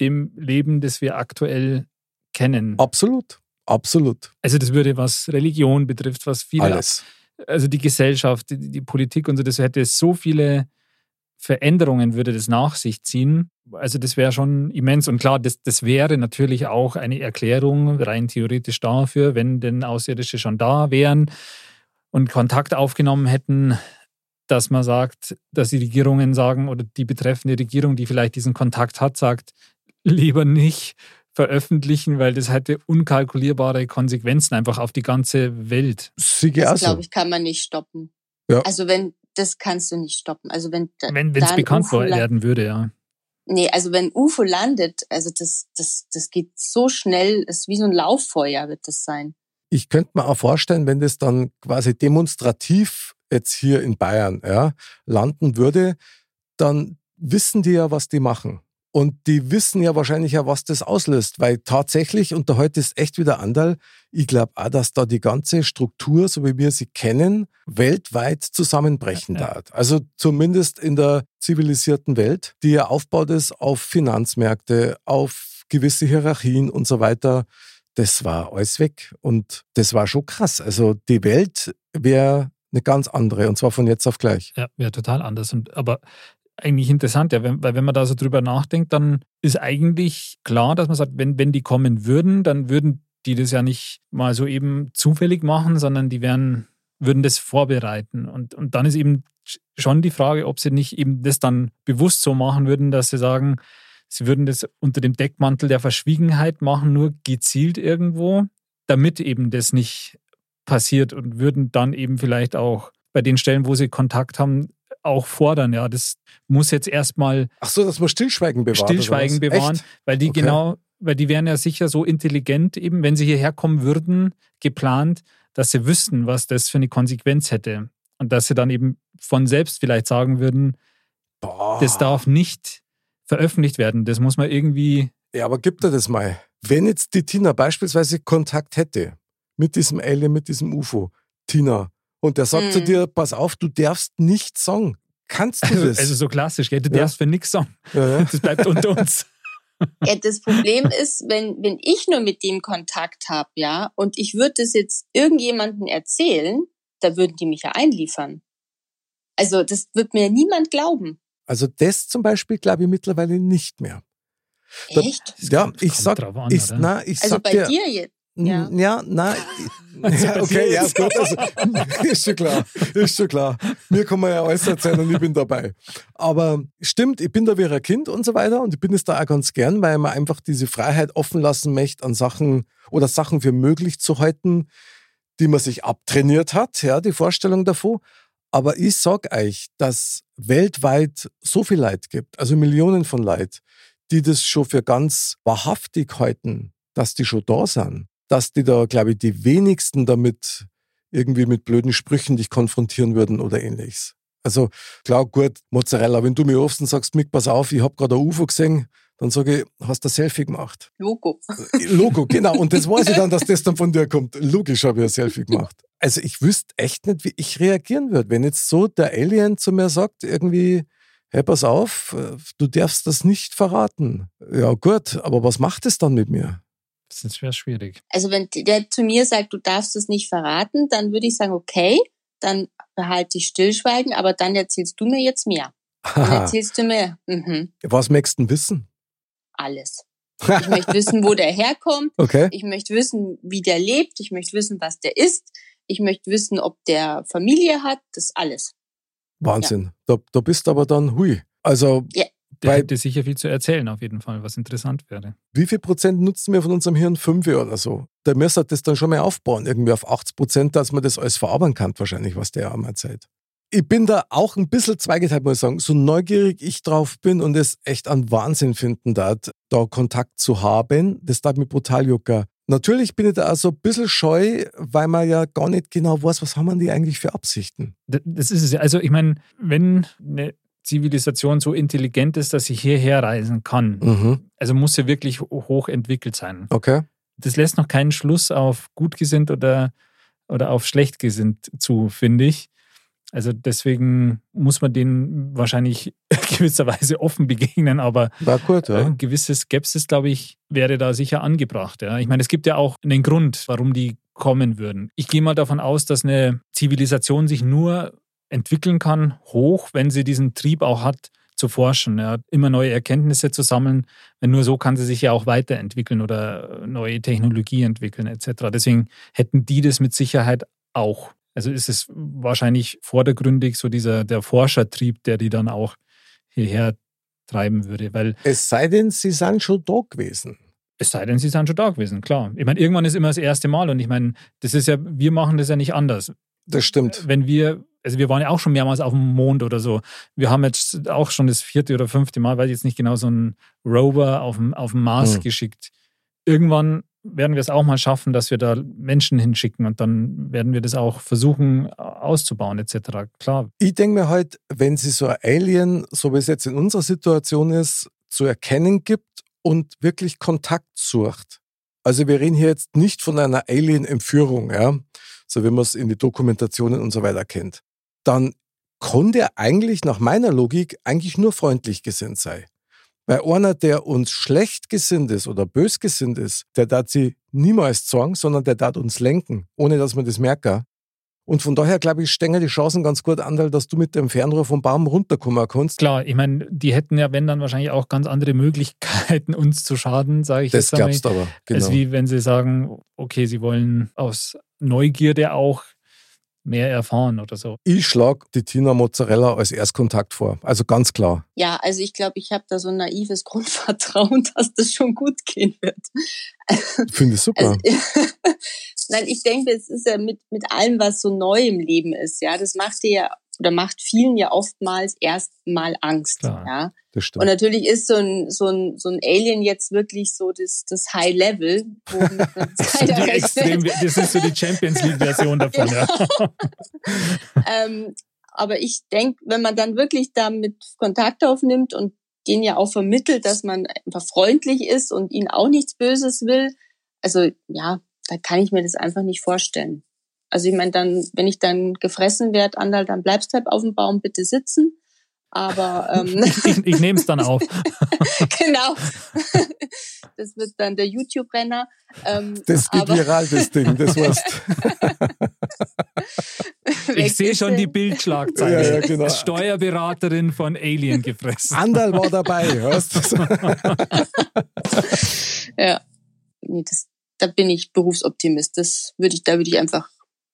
dem Leben, das wir aktuell kennen. Absolut, absolut. Also das würde, was Religion betrifft, was viele Alles. also die Gesellschaft, die, die Politik und so, das hätte so viele Veränderungen, würde das nach sich ziehen. Also das wäre schon immens. Und klar, das, das wäre natürlich auch eine Erklärung rein theoretisch dafür, wenn denn Außerirdische schon da wären und Kontakt aufgenommen hätten, dass man sagt, dass die Regierungen sagen oder die betreffende Regierung, die vielleicht diesen Kontakt hat, sagt, lieber nicht veröffentlichen, weil das hätte unkalkulierbare Konsequenzen einfach auf die ganze Welt. Siege Das also. glaube ich, kann man nicht stoppen. Ja. Also wenn, das kannst du nicht stoppen. Also wenn, Wenn es bekannt UFO werden würde, ja. Nee, also wenn UFO landet, also das, das, das geht so schnell, das ist wie so ein Lauffeuer wird das sein. ich könnte mir auch vorstellen, wenn das dann quasi demonstrativ jetzt hier in Bayern ja, landen würde, dann wissen die ja, was die machen. Und die wissen ja wahrscheinlich ja, was das auslöst, weil tatsächlich, und da heute ist echt wieder Andal, ich glaube auch, dass da die ganze Struktur, so wie wir sie kennen, weltweit zusammenbrechen ja, ja. Also zumindest in der zivilisierten Welt, die ja aufbaut ist auf Finanzmärkte, auf gewisse Hierarchien und so weiter. Das war alles weg. Und das war schon krass. Also die Welt wäre eine ganz andere und zwar von jetzt auf gleich. Ja, wäre total anders. Und, aber eigentlich interessant, ja, weil wenn man da so drüber nachdenkt, dann ist eigentlich klar, dass man sagt, wenn, wenn die kommen würden, dann würden die das ja nicht mal so eben zufällig machen, sondern die wären, würden das vorbereiten. Und, und dann ist eben schon die Frage, ob sie nicht eben das dann bewusst so machen würden, dass sie sagen, sie würden das unter dem Deckmantel der Verschwiegenheit machen, nur gezielt irgendwo, damit eben das nicht passiert und würden dann eben vielleicht auch bei den Stellen, wo sie Kontakt haben, auch fordern. Ja, das muss jetzt erstmal. Ach so, dass man Stillschweigen bewahren. Stillschweigen bewahren, Echt? weil die okay. genau, weil die wären ja sicher so intelligent, eben wenn sie hierher kommen würden, geplant, dass sie wüssten, was das für eine Konsequenz hätte. Und dass sie dann eben von selbst vielleicht sagen würden, Boah. das darf nicht veröffentlicht werden. Das muss man irgendwie. Ja, aber gibt er das mal? Wenn jetzt die Tina beispielsweise Kontakt hätte mit diesem Alien, mit diesem UFO, Tina, und der sagt hm. zu dir, pass auf, du darfst nichts sagen. Kannst du also, das? Also so klassisch, gell? du ja. darfst für nichts sagen. Ja, ja. [LAUGHS] Das bleibt unter uns. [LAUGHS] Ja, das Problem ist, wenn, wenn ich nur mit dem Kontakt habe, ja, und ich würde das jetzt irgendjemandem erzählen, da würden die mich ja einliefern. Also das wird mir niemand glauben. Also das zum Beispiel glaube ich mittlerweile nicht mehr. Echt? Da, ja, ich sag, an, ich, na, ich also sag bei dir, dir jetzt. Ja, ja nein. [LAUGHS] ja, okay, ja, gut. Also, [LAUGHS] ist schon klar. Ist schon klar. Mir kann man ja alles erzählen und ich bin dabei. Aber stimmt, ich bin da wie ein Kind und so weiter und ich bin es da auch ganz gern, weil man einfach diese Freiheit offen lassen möchte, an Sachen oder Sachen für möglich zu halten, die man sich abtrainiert hat, ja, die Vorstellung davon. Aber ich sag euch, dass weltweit so viel Leid gibt, also Millionen von Leid, die das schon für ganz wahrhaftig halten, dass die schon da sind dass die da, glaube ich, die wenigsten damit irgendwie mit blöden Sprüchen dich konfrontieren würden oder ähnliches. Also klar, gut, Mozzarella, wenn du mir rufst und sagst, Mick, pass auf, ich habe gerade ein UFO gesehen, dann sage ich, hast du ein Selfie gemacht? Logo. Äh, Logo, genau. Und das weiß ich dann, dass das dann von dir kommt. Logisch habe ich ein Selfie gemacht. Also ich wüsste echt nicht, wie ich reagieren würde, wenn jetzt so der Alien zu mir sagt, irgendwie, hey, pass auf, äh, du darfst das nicht verraten. Ja gut, aber was macht es dann mit mir? Das ist schwer schwierig. Also wenn der zu mir sagt, du darfst es nicht verraten, dann würde ich sagen, okay, dann behalte ich Stillschweigen, aber dann erzählst du mir jetzt mehr. Dann [LAUGHS] erzählst du mir. Mhm. Was möchtest du wissen? Alles. Ich möchte wissen, wo der herkommt. Okay. Ich möchte wissen, wie der lebt. Ich möchte wissen, was der isst. Ich möchte wissen, ob der Familie hat. Das alles. Wahnsinn. Ja. Da, da bist aber dann hui. Also ja. Der Weil, hätte sicher viel zu erzählen, auf jeden Fall, was interessant wäre. Wie viel Prozent nutzen wir von unserem Hirn? Fünf oder so. Der müsste das dann schon mal aufbauen, irgendwie auf 80 Prozent, dass man das alles verarbeiten kann, wahrscheinlich, was der einmal Zeit. Ich bin da auch ein bisschen zweigeteilt, muss ich sagen. So neugierig ich drauf bin und es echt an Wahnsinn finden darf, da Kontakt zu haben, das darf mir brutal jucker. Natürlich bin ich da auch so ein bisschen scheu, weil man ja gar nicht genau weiß, was haben die eigentlich für Absichten. Das ist es ja. Also ich meine, wenn eine Zivilisation so intelligent ist, dass sie hierher reisen kann. Mhm. Also muss sie wirklich hoch entwickelt sein. Okay. Das lässt noch keinen Schluss auf gut gesinnt oder, oder auf schlecht gesinnt zu, finde ich. Also deswegen muss man denen wahrscheinlich [LAUGHS] gewisserweise offen begegnen, aber gut, ja. eine gewisse Skepsis, glaube ich, wäre da sicher angebracht. Ja. Ich meine, es gibt ja auch einen Grund, warum die kommen würden. Ich gehe mal davon aus, dass eine Zivilisation sich nur entwickeln kann, hoch, wenn sie diesen Trieb auch hat, zu forschen, ja, immer neue Erkenntnisse zu sammeln. Denn nur so kann sie sich ja auch weiterentwickeln oder neue Technologie entwickeln etc. Deswegen hätten die das mit Sicherheit auch. Also ist es wahrscheinlich vordergründig so dieser der Forschertrieb, der die dann auch hierher treiben würde. Weil es sei denn, sie sind schon da gewesen. Es sei denn, sie sind schon da gewesen, klar. Ich meine, irgendwann ist immer das erste Mal und ich meine, das ist ja, wir machen das ja nicht anders. Das stimmt. Wenn wir also wir waren ja auch schon mehrmals auf dem Mond oder so. Wir haben jetzt auch schon das vierte oder fünfte Mal, weiß ich jetzt nicht genau, so einen Rover auf dem, auf dem Mars mhm. geschickt. Irgendwann werden wir es auch mal schaffen, dass wir da Menschen hinschicken und dann werden wir das auch versuchen auszubauen etc. Klar. Ich denke mir halt, wenn sie so ein Alien, so wie es jetzt in unserer Situation ist, zu erkennen gibt und wirklich Kontakt sucht. Also wir reden hier jetzt nicht von einer Alien-Entführung, ja, so wie man es in die Dokumentationen und so weiter kennt. Dann kann der eigentlich nach meiner Logik eigentlich nur freundlich gesinnt sein. Weil einer, der uns schlecht gesinnt ist oder bös gesinnt ist, der darf sie niemals sagen, sondern der darf uns lenken, ohne dass man das merkt. Und von daher, glaube ich, stehen die Chancen ganz gut an, dass du mit dem Fernrohr vom Baum runterkommen kannst. Klar, ich meine, die hätten ja, wenn dann wahrscheinlich auch ganz andere Möglichkeiten, [LAUGHS] uns zu schaden, sage ich das jetzt. Das gab's aber, genau. Als wie wenn sie sagen, okay, sie wollen aus Neugierde auch mehr erfahren oder so. Ich schlage die Tina Mozzarella als Erstkontakt vor. Also ganz klar. Ja, also ich glaube, ich habe da so ein naives [LAUGHS] Grundvertrauen, dass das schon gut gehen wird. Finde ich super. Also, [LAUGHS] Nein, ich denke, es ist ja mit, mit allem, was so neu im Leben ist, ja, das macht dir ja oder macht vielen ja oftmals erstmal Angst. Klar, ja. Das stimmt. Und natürlich ist so ein, so ein, so ein Alien jetzt wirklich so das, das High Level, wo [LAUGHS] das, extrem, das ist so die Champions League-Version davon, ja. [LAUGHS] ähm, aber ich denke, wenn man dann wirklich damit Kontakt aufnimmt und denen ja auch vermittelt, dass man einfach freundlich ist und ihnen auch nichts Böses will, also ja, da kann ich mir das einfach nicht vorstellen. Also ich meine, dann, wenn ich dann gefressen werde, Andal, dann bleibst du halt auf dem Baum bitte sitzen. Aber ähm, [LAUGHS] ich, ich nehme es dann auf. [LAUGHS] genau. [LAUGHS] Das wird dann der YouTube-Renner. Ähm, das geht viral, das Ding, das war's. ich sehe schon die Bildschlagzeile. Ja, ja, genau. Steuerberaterin von Alien gefressen. Andal war dabei, hörst du? ja. Nee, das, da bin ich Berufsoptimist. Das würde ich, da würde ich einfach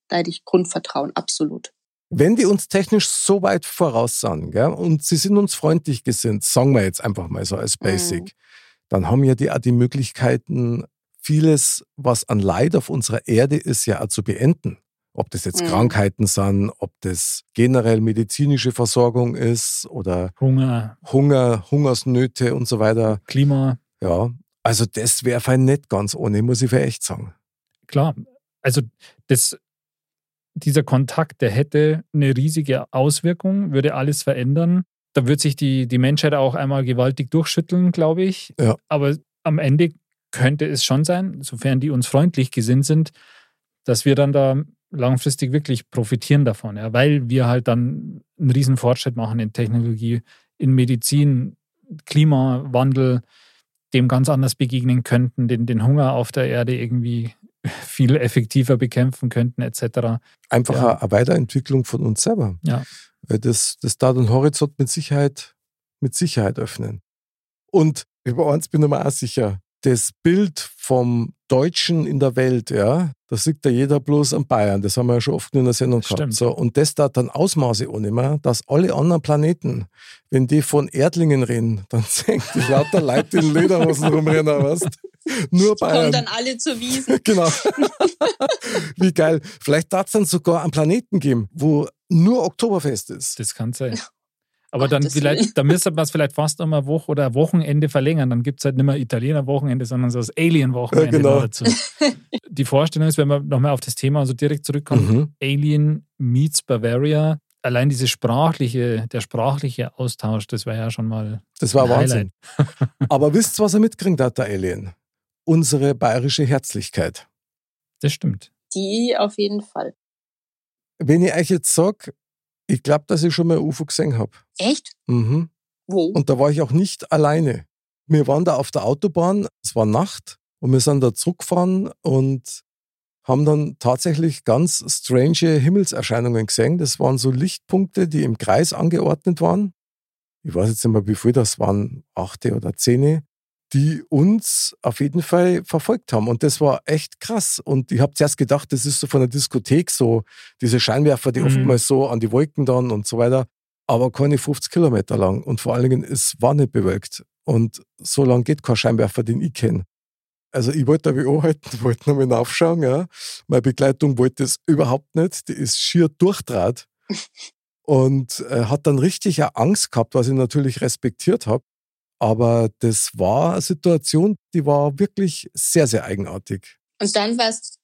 da hätte ich Grundvertrauen, absolut. Wenn die uns technisch so weit voraus sind gell, und sie sind uns freundlich gesinnt, sagen wir jetzt einfach mal so als Basic, mhm. dann haben ja die auch die Möglichkeiten, vieles, was an Leid auf unserer Erde ist, ja auch zu beenden. Ob das jetzt mhm. Krankheiten sind, ob das generell medizinische Versorgung ist oder Hunger, Hunger Hungersnöte und so weiter. Klima. Ja, also das wäre fein nicht ganz ohne, muss ich für echt sagen. Klar, also das dieser Kontakt, der hätte eine riesige Auswirkung, würde alles verändern. Da wird sich die, die Menschheit auch einmal gewaltig durchschütteln, glaube ich. Ja. Aber am Ende könnte es schon sein, sofern die uns freundlich gesinnt sind, dass wir dann da langfristig wirklich profitieren davon, ja, weil wir halt dann einen riesen Fortschritt machen in Technologie, in Medizin, Klimawandel, dem ganz anders begegnen könnten, den, den Hunger auf der Erde irgendwie [LAUGHS] viel effektiver bekämpfen könnten, etc. Einfach ja. eine Weiterentwicklung von uns selber. Ja. Weil das, das da den Horizont mit Sicherheit, mit Sicherheit öffnen. Und über eins bin ich mir auch sicher, das Bild vom Deutschen in der Welt, ja, da sieht da jeder bloß an Bayern. Das haben wir ja schon oft in der Sendung gehabt. Stimmt. So, und das da dann Ausmaße ohne dass alle anderen Planeten, wenn die von Erdlingen reden, dann [LAUGHS] senkt die lauter Leute in Lederhosen rumrennen, weißt Nur Bayern. Kommen dann alle zur Wiesen. [LAUGHS] genau. [LAUGHS] Wie geil. Vielleicht darf es dann sogar einen Planeten geben, wo nur Oktoberfest ist. Das kann sein. Aber dann vielleicht, da müsste man es vielleicht fast nochmal Woche oder Wochenende verlängern. Dann gibt es halt nicht mehr Italiener-Wochenende, sondern so das Alien-Wochenende ja, genau. dazu. Die Vorstellung ist, wenn wir nochmal auf das Thema so direkt zurückkommen, mhm. Alien meets Bavaria. Allein diese sprachliche, der sprachliche Austausch, das war ja schon mal. Das war Wahnsinn. [LAUGHS] Aber wisst ihr, was er mitkriegt hat, der Alien? Unsere bayerische Herzlichkeit. Das stimmt. Die auf jeden Fall. Wenn ich euch jetzt sage, ich glaube, dass ich schon mal ein UFO gesehen habe. Echt? Mhm. Wo? Und da war ich auch nicht alleine. Wir waren da auf der Autobahn, es war Nacht und wir sind da zurückgefahren und haben dann tatsächlich ganz strange Himmelserscheinungen gesehen. Das waren so Lichtpunkte, die im Kreis angeordnet waren. Ich weiß jetzt nicht mehr, wie viel das waren, achte oder zehn die uns auf jeden Fall verfolgt haben. Und das war echt krass. Und ich habe zuerst gedacht, das ist so von der Diskothek so, diese Scheinwerfer, die mhm. oftmals so an die Wolken dann und so weiter, aber keine 50 Kilometer lang. Und vor allen Dingen, es war nicht bewölkt. Und so lang geht kein Scheinwerfer, den ich kenne. Also ich wollte da wie anhalten, [LAUGHS] wollte nochmal nachschauen. Ja. Meine Begleitung wollte das überhaupt nicht. Die ist schier durchdraht. [LAUGHS] und äh, hat dann richtig Angst gehabt, was ich natürlich respektiert habe. Aber das war eine Situation, die war wirklich sehr, sehr eigenartig. Und dann war es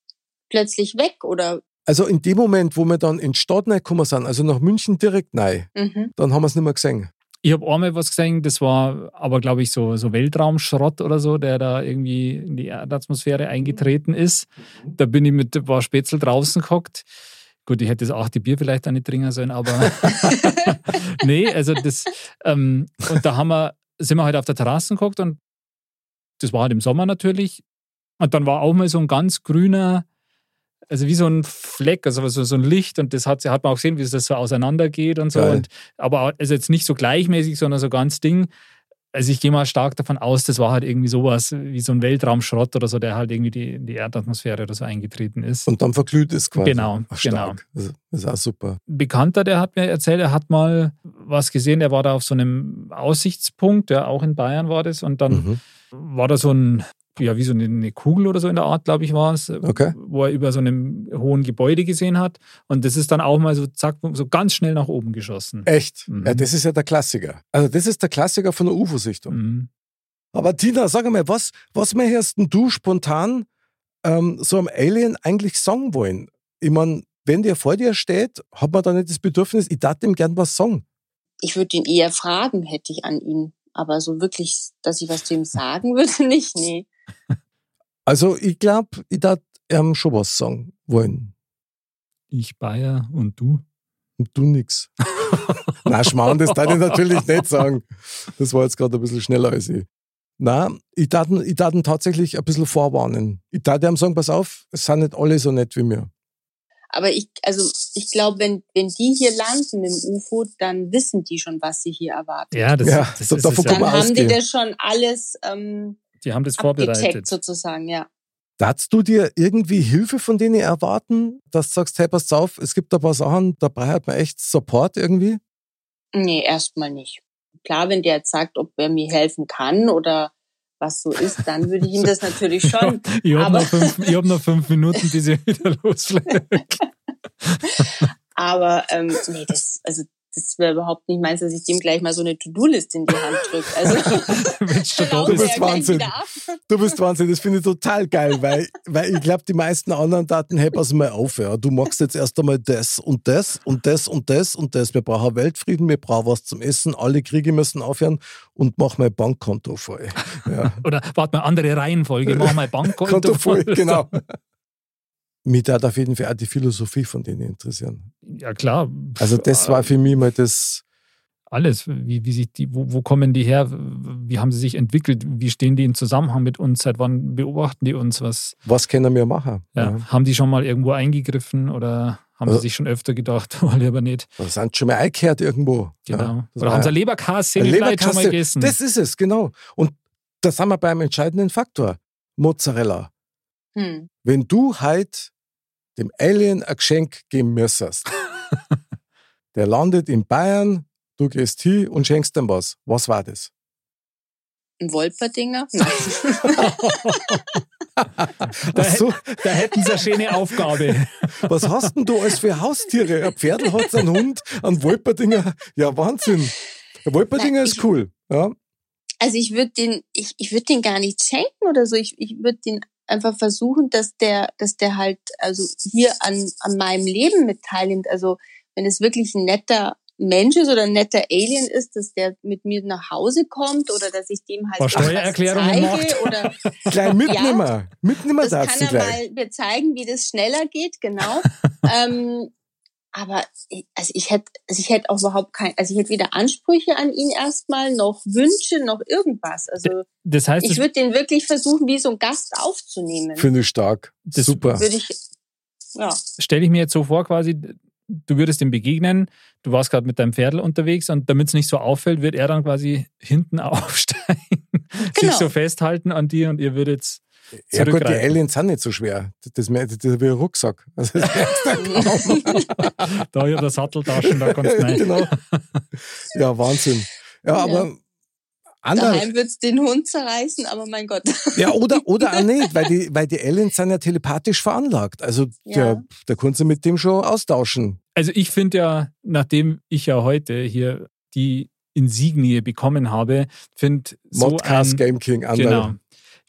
plötzlich weg, oder? Also in dem Moment, wo wir dann in die Stadt gekommen sind, also nach München direkt rein, Mhm. dann haben wir es nicht mehr gesehen. Ich habe einmal was gesehen, das war aber, glaube ich, so, so Weltraumschrott oder so, der da irgendwie in die Erdatmosphäre eingetreten ist. Da bin ich mit ein paar Spätzl draußen gehockt. Gut, ich hätte das achte Bier vielleicht auch nicht trinken sollen, aber [LAUGHS] [LAUGHS] nee, also das, ähm, und da haben wir, sind wir halt auf der Terrasse geguckt und das war halt im Sommer natürlich. Und dann war auch mal so ein ganz grüner, also wie so ein Fleck, also so, so ein Licht und das hat, hat man auch gesehen, wie es das so auseinandergeht und so. Und, aber also jetzt nicht so gleichmäßig, sondern so ganz Ding. Also ich gehe mal stark davon aus, das war halt irgendwie sowas wie so ein Weltraumschrott oder so, der halt irgendwie die, in die Erdatmosphäre oder so eingetreten ist. Und dann verglüht es quasi. Genau, Ach, stark. Das ist auch super. Bekannter, der hat mir erzählt, er hat mal was gesehen, der war da auf so einem Aussichtspunkt, ja, auch in Bayern war das, und dann Mhm. war da so ein, ja, wie so eine- eine Kugel oder so in der Art, glaube ich, war es, Okay. wo er über so einem hohen Gebäude gesehen hat. Und das ist dann auch mal so, zack, so ganz schnell nach oben geschossen. Echt? Mhm. Ja, das ist ja der Klassiker. Also das ist der Klassiker von der UFO-Sichtung. Mhm. Aber Tina, sag mal, was, was möchtest denn du spontan ähm, so einem Alien eigentlich sagen wollen? Ich meine, wenn der vor dir steht, hat man da nicht das Bedürfnis, ich darf dem gern was sagen. Ich würde ihn eher fragen, hätte ich an ihn. Aber so wirklich, dass ich was zu ihm sagen [LAUGHS] würde, nicht, nee. Also ich glaube, ich darf ihm schon was sagen wollen. Ich Bayer und du. Und du nix. [LAUGHS] Na, Schmarrn, das darf ich natürlich nicht sagen. Das war jetzt gerade ein bisschen schneller als ich. Na, ich darf, ihn- ich ihn tatsächlich ein bisschen vorwarnen. Ich darf ihm sagen, pass auf, es sind nicht alle so nett wie mir. Aber ich, also ich glaube, wenn, wenn die hier landen dem UFO, dann wissen die schon, was sie hier erwarten. Ja, das, Ja, das so- ist davon es dann ja. man haben die ausgehen. das schon alles ähm, Die haben das vorbereitet. sozusagen, ja. Darfst du dir irgendwie Hilfe von denen erwarten, dass du sagst, hey, pass auf, es gibt ein paar Sachen, da braucht man echt Support irgendwie? Nee, erstmal nicht. Klar, wenn der jetzt sagt, ob er mir helfen kann oder was so ist, dann würde ich ihm [LAUGHS] das natürlich schon. Ich habe noch, fünf- ich hab noch fünf Minuten, bis ich [LAUGHS] wieder loslege. [LAUGHS] Aber ähm, nee, das, also das wäre überhaupt nicht meins, dass ich dem gleich mal so eine To-Do-Liste in die Hand drücke. Also [LAUGHS] [LAUGHS] hauen Du bist. Wahnsinn. Du bist Wahnsinn, das finde ich total geil, weil, weil ich glaube, die meisten anderen Daten, hey, pass mal auf, ja. du machst jetzt erst einmal das und das und das und das und das. Wir brauchen Weltfrieden, wir brauchen was zum Essen, alle Kriege müssen aufhören und mach mein Bankkonto voll. Ja. [LAUGHS] Oder warte mal, andere Reihenfolge, mach mal Bankkonto Konto voll, voll. genau. Mich hat auf jeden Fall auch die Philosophie von denen interessieren. Ja, klar. Also das war für mich mal das, alles. Wie, wie sich die, wo, wo kommen die her? Wie haben sie sich entwickelt? Wie stehen die im Zusammenhang mit uns? Seit wann beobachten die uns? Was was können wir machen? ja, haben die schon mal irgendwo eingegriffen oder haben Also- sie sich schon öfter gedacht, [LAUGHS] oh, lieber nicht? Da sind schon mal eingekehrt irgendwo. Genau. Ja, das oder haben sie ja- eine Leberkasse vielleicht schon mal gegessen? Das ist es, genau. Und da sind wir beim entscheidenden Faktor. Mozzarella. Hm. Wenn du halt dem Alien ein Geschenk geben müsstest, [LAUGHS] der landet in Bayern, du gehst hin und schenkst ihm was. Was war das? Ein Wolperdinger? [LAUGHS] Nein. [LAUGHS] da, Ach so, da hätten sie eine schöne Aufgabe. was hast denn du alles für Haustiere? Ein Pferdl hat einen Hund, ein Wolperdinger. Ja, Wahnsinn. Der Wolperdinger Nein, ist cool. Ja. Also ich würde den, ich, ich würde den gar nicht schenken oder so. Ich, ich würde den einfach versuchen, dass der, dass der halt also hier an, an meinem Leben mit teilnimmt. Also wenn es wirklich ein netter Mensch ist oder ein netter Alien ist, dass der mit mir nach Hause kommt oder dass ich dem halt Steuererklärungen zeige [LAUGHS] oder [LAUGHS] Gleich mitnehmen. Mitnehmen das darfst kann er gleich. mal mir zeigen, wie das schneller geht, genau. [LAUGHS] ähm, aber ich- also ich hätte, also ich hätte auch überhaupt kein, also ich hätte weder Ansprüche an ihn erstmal, noch Wünsche, noch irgendwas. Also Das heißt, ich würde den wirklich versuchen, wie so ein Gast aufzunehmen. Finde ich stark. Das Super. Würde ich, ja. stelle ich mir jetzt so vor, quasi, du würdest ihm begegnen, du warst gerade mit deinem Pferdl unterwegs und damit es nicht so auffällt, wird er dann quasi hinten [LAUGHS] aufsteigen, sich Genau. so festhalten an dir und ihr würdet Ja gut, die. Aliens sind nicht so schwer. Das, das, das ist wie ein Rucksack. Also [LAUGHS] das da ich hab eine Satteltaschen, da kannst du [LAUGHS] rein. genau. Ja, Wahnsinn. Ja, aber andere, Daheim wird's den Hund zerreißen, aber mein Gott. ja, oder, [LAUGHS] oder auch nicht, weil die, weil die Aliens sind ja telepathisch veranlagt. Also Ja. der, da kannst du mit dem schon austauschen. Also ich finde ja, nachdem ich ja heute hier die Insignie bekommen habe. Finde so Modcast ein, Game King, Andal. Genau.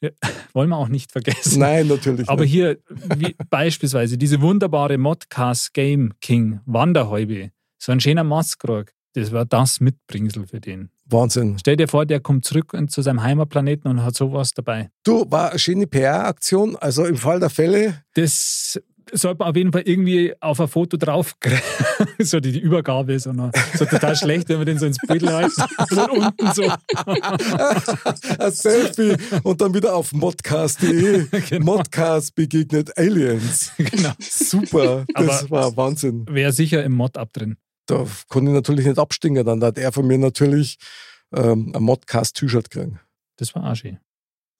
[LAUGHS] Wollen wir auch nicht vergessen. Nein, natürlich Aber nicht. hier wie, [LAUGHS] beispielsweise diese wunderbare Modcast Game King Wanderhäube, so ein schöner Maskrog, das war das Mitbringsel für den. Wahnsinn. Stell dir vor, der kommt zurück zu seinem Heimatplaneten und hat sowas dabei. Du, war eine schöne PR-Aktion. Also im Fall der Fälle, Das sollte man auf jeden Fall irgendwie auf ein Foto drauf [LAUGHS] so die, die Übergabe, so, noch, so total schlecht, wenn man den so ins Bild hält. Von [LAUGHS] unten so. ein Selfie und dann wieder auf modcast.de. Genau. Modcast begegnet Aliens. genau. Super, das Aber- war Wahnsinn. Wäre sicher im Mod ab drin. Da konnte ich natürlich nicht abstinken. Dann hat er von mir natürlich ähm, ein Modcast-T-Shirt gekriegt. Das war auch schön.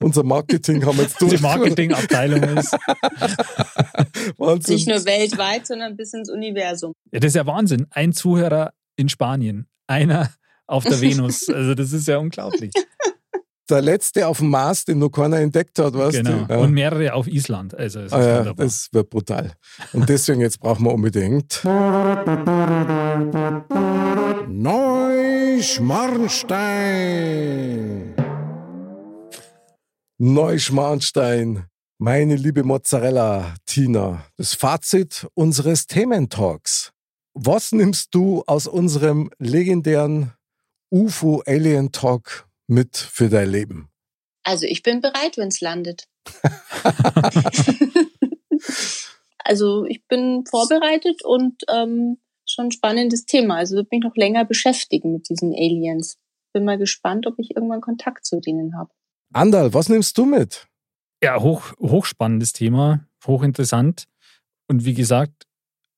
Unser Marketing haben wir jetzt Die durch. Marketingabteilung [LAUGHS] ist. Wahnsinn. Nicht nur weltweit, sondern bis ins Universum. Ja, das ist ja Wahnsinn. Ein Zuhörer in Spanien, einer auf der Venus. [LAUGHS] Also das ist ja unglaublich. Der letzte auf dem Mars, den noch keiner entdeckt hat, weißt genau. du? Ja. Und mehrere auf Island. Also es ist Ah ja, wunderbar. das wird brutal. Und deswegen jetzt brauchen wir unbedingt Neuschmarnstein. Neuschmarnstein. Meine liebe Mozzarella, Tina, das Fazit unseres Thementalks. Was nimmst du aus unserem legendären UFO-Alien-Talk mit für dein Leben? Also ich bin bereit, wenn es landet. [LAUGHS] also ich bin vorbereitet und ähm, schon ein spannendes Thema. Also wird mich noch länger beschäftigen mit diesen Aliens. Bin mal gespannt, ob ich irgendwann Kontakt zu denen habe. Andal, was nimmst du mit? Ja, hoch, hochspannendes Thema, hochinteressant. Und wie gesagt,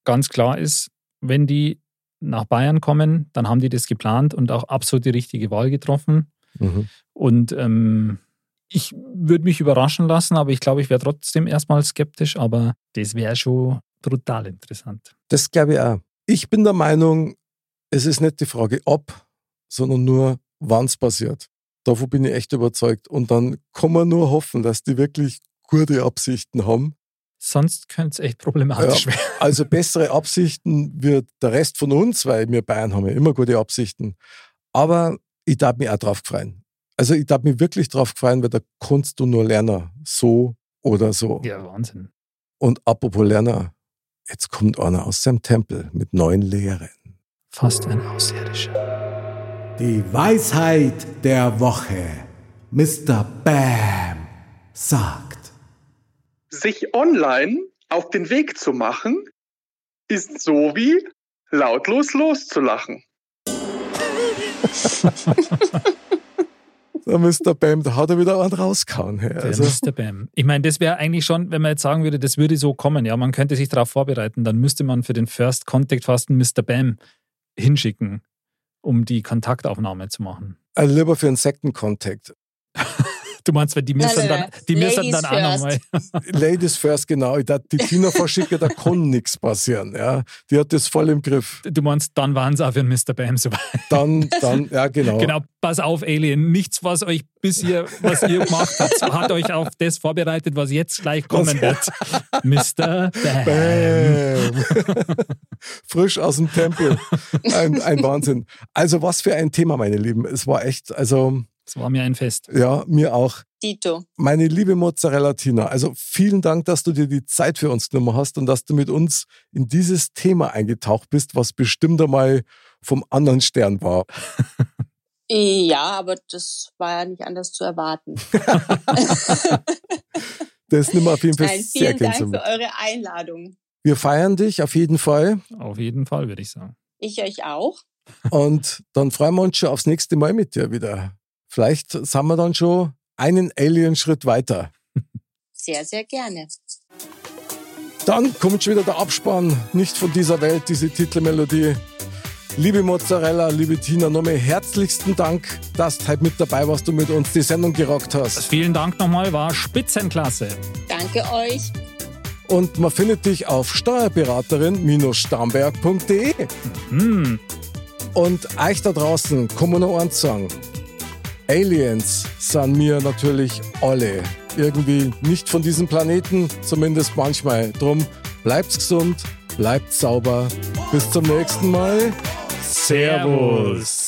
ganz klar ist, wenn die nach Bayern kommen, dann haben die das geplant und auch absolut die richtige Wahl getroffen. Mhm. Und ähm, ich würde mich überraschen lassen, aber ich glaube, ich wäre trotzdem erstmal skeptisch, aber das wäre schon brutal interessant. Das glaube ich auch. Ich bin der Meinung, es ist nicht die Frage ob, sondern nur wann es passiert. Davon bin ich echt überzeugt. Und dann kann man nur hoffen, dass die wirklich gute Absichten haben. Sonst könnte es echt problematisch werden. [LAUGHS] Also bessere Absichten wird der Rest von uns, weil wir Bayern haben ja immer gute Absichten. Aber ich darf mich auch drauf freuen. Also ich darf mich wirklich drauf freuen, weil da kannst du nur lernen. So oder so. Ja, Wahnsinn. Und apropos Lerner, jetzt kommt einer aus seinem Tempel mit neuen Lehren. Fast ein Außerirdischer. Die Weisheit der Woche. Mr. Bam sagt. Sich online auf den Weg zu machen, ist so wie lautlos loszulachen. [LAUGHS] Der Mr. Bam, da hat er wieder einen rausgehauen. Hey. Der Also, Mr. Bam. Ich meine, das wäre eigentlich schon, wenn man jetzt sagen würde, das würde so kommen, ja, man könnte sich darauf vorbereiten, dann müsste man für den First Contact fast einen Mr. Bam hinschicken, um die Kontaktaufnahme zu machen. äh, lieber für Contact. Du meinst, weil die müssen nein, dann, nein. die müssen Ladies dann auch nochmal. [LAUGHS] Ladies first, genau. Ich darf die Tina verschicken, da kann nichts passieren. Ja. Die hat das voll im Griff. Du meinst, dann waren es auch für einen Mr. Bam soweit. Dann, dann, ja genau. Genau, pass auf, Alien. Nichts, was euch bisher, was ihr gemacht habt, hat euch auf das vorbereitet, was jetzt gleich kommen wird. Mr. Bam. Bam. [LAUGHS] Frisch aus dem Tempel. Ein, ein Wahnsinn. Also was für ein Thema, meine Lieben. Es war echt, also Das war mir ein Fest. ja, mir auch. Dito. Meine liebe Mozzarella Tina, also vielen Dank, dass du dir die Zeit für uns genommen hast und dass du mit uns in dieses Thema eingetaucht bist, was bestimmt einmal vom anderen Stern war. [LAUGHS] Ja, aber das war ja nicht anders zu erwarten. [LAUGHS] Das nehmen wir auf jeden Fall Nein, sehr vielen Dank für eure Einladung. Wir feiern dich auf jeden Fall Auf jeden Fall, würde ich sagen. Ich euch auch. und dann freuen wir uns schon aufs nächste Mal mit dir wieder. Vielleicht sind wir dann schon einen Alien-Schritt weiter. Sehr, sehr gerne. Dann kommt schon wieder der Abspann, nicht von dieser Welt, diese Titelmelodie. Liebe Mozzarella, liebe Tina, nochmal herzlichsten Dank, dass du heute mit dabei warst und mit uns die Sendung gerockt hast. Vielen Dank nochmal, war Spitzenklasse. Danke euch. Und man findet dich auf steuerberaterin-starnberg.de. Hm, Und euch da draußen kann man noch eins sagen. Aliens sind mir natürlich alle irgendwie nicht von diesem Planeten, zumindest manchmal. Drum bleibt gesund, bleibt sauber. Bis zum nächsten Mal. Servus.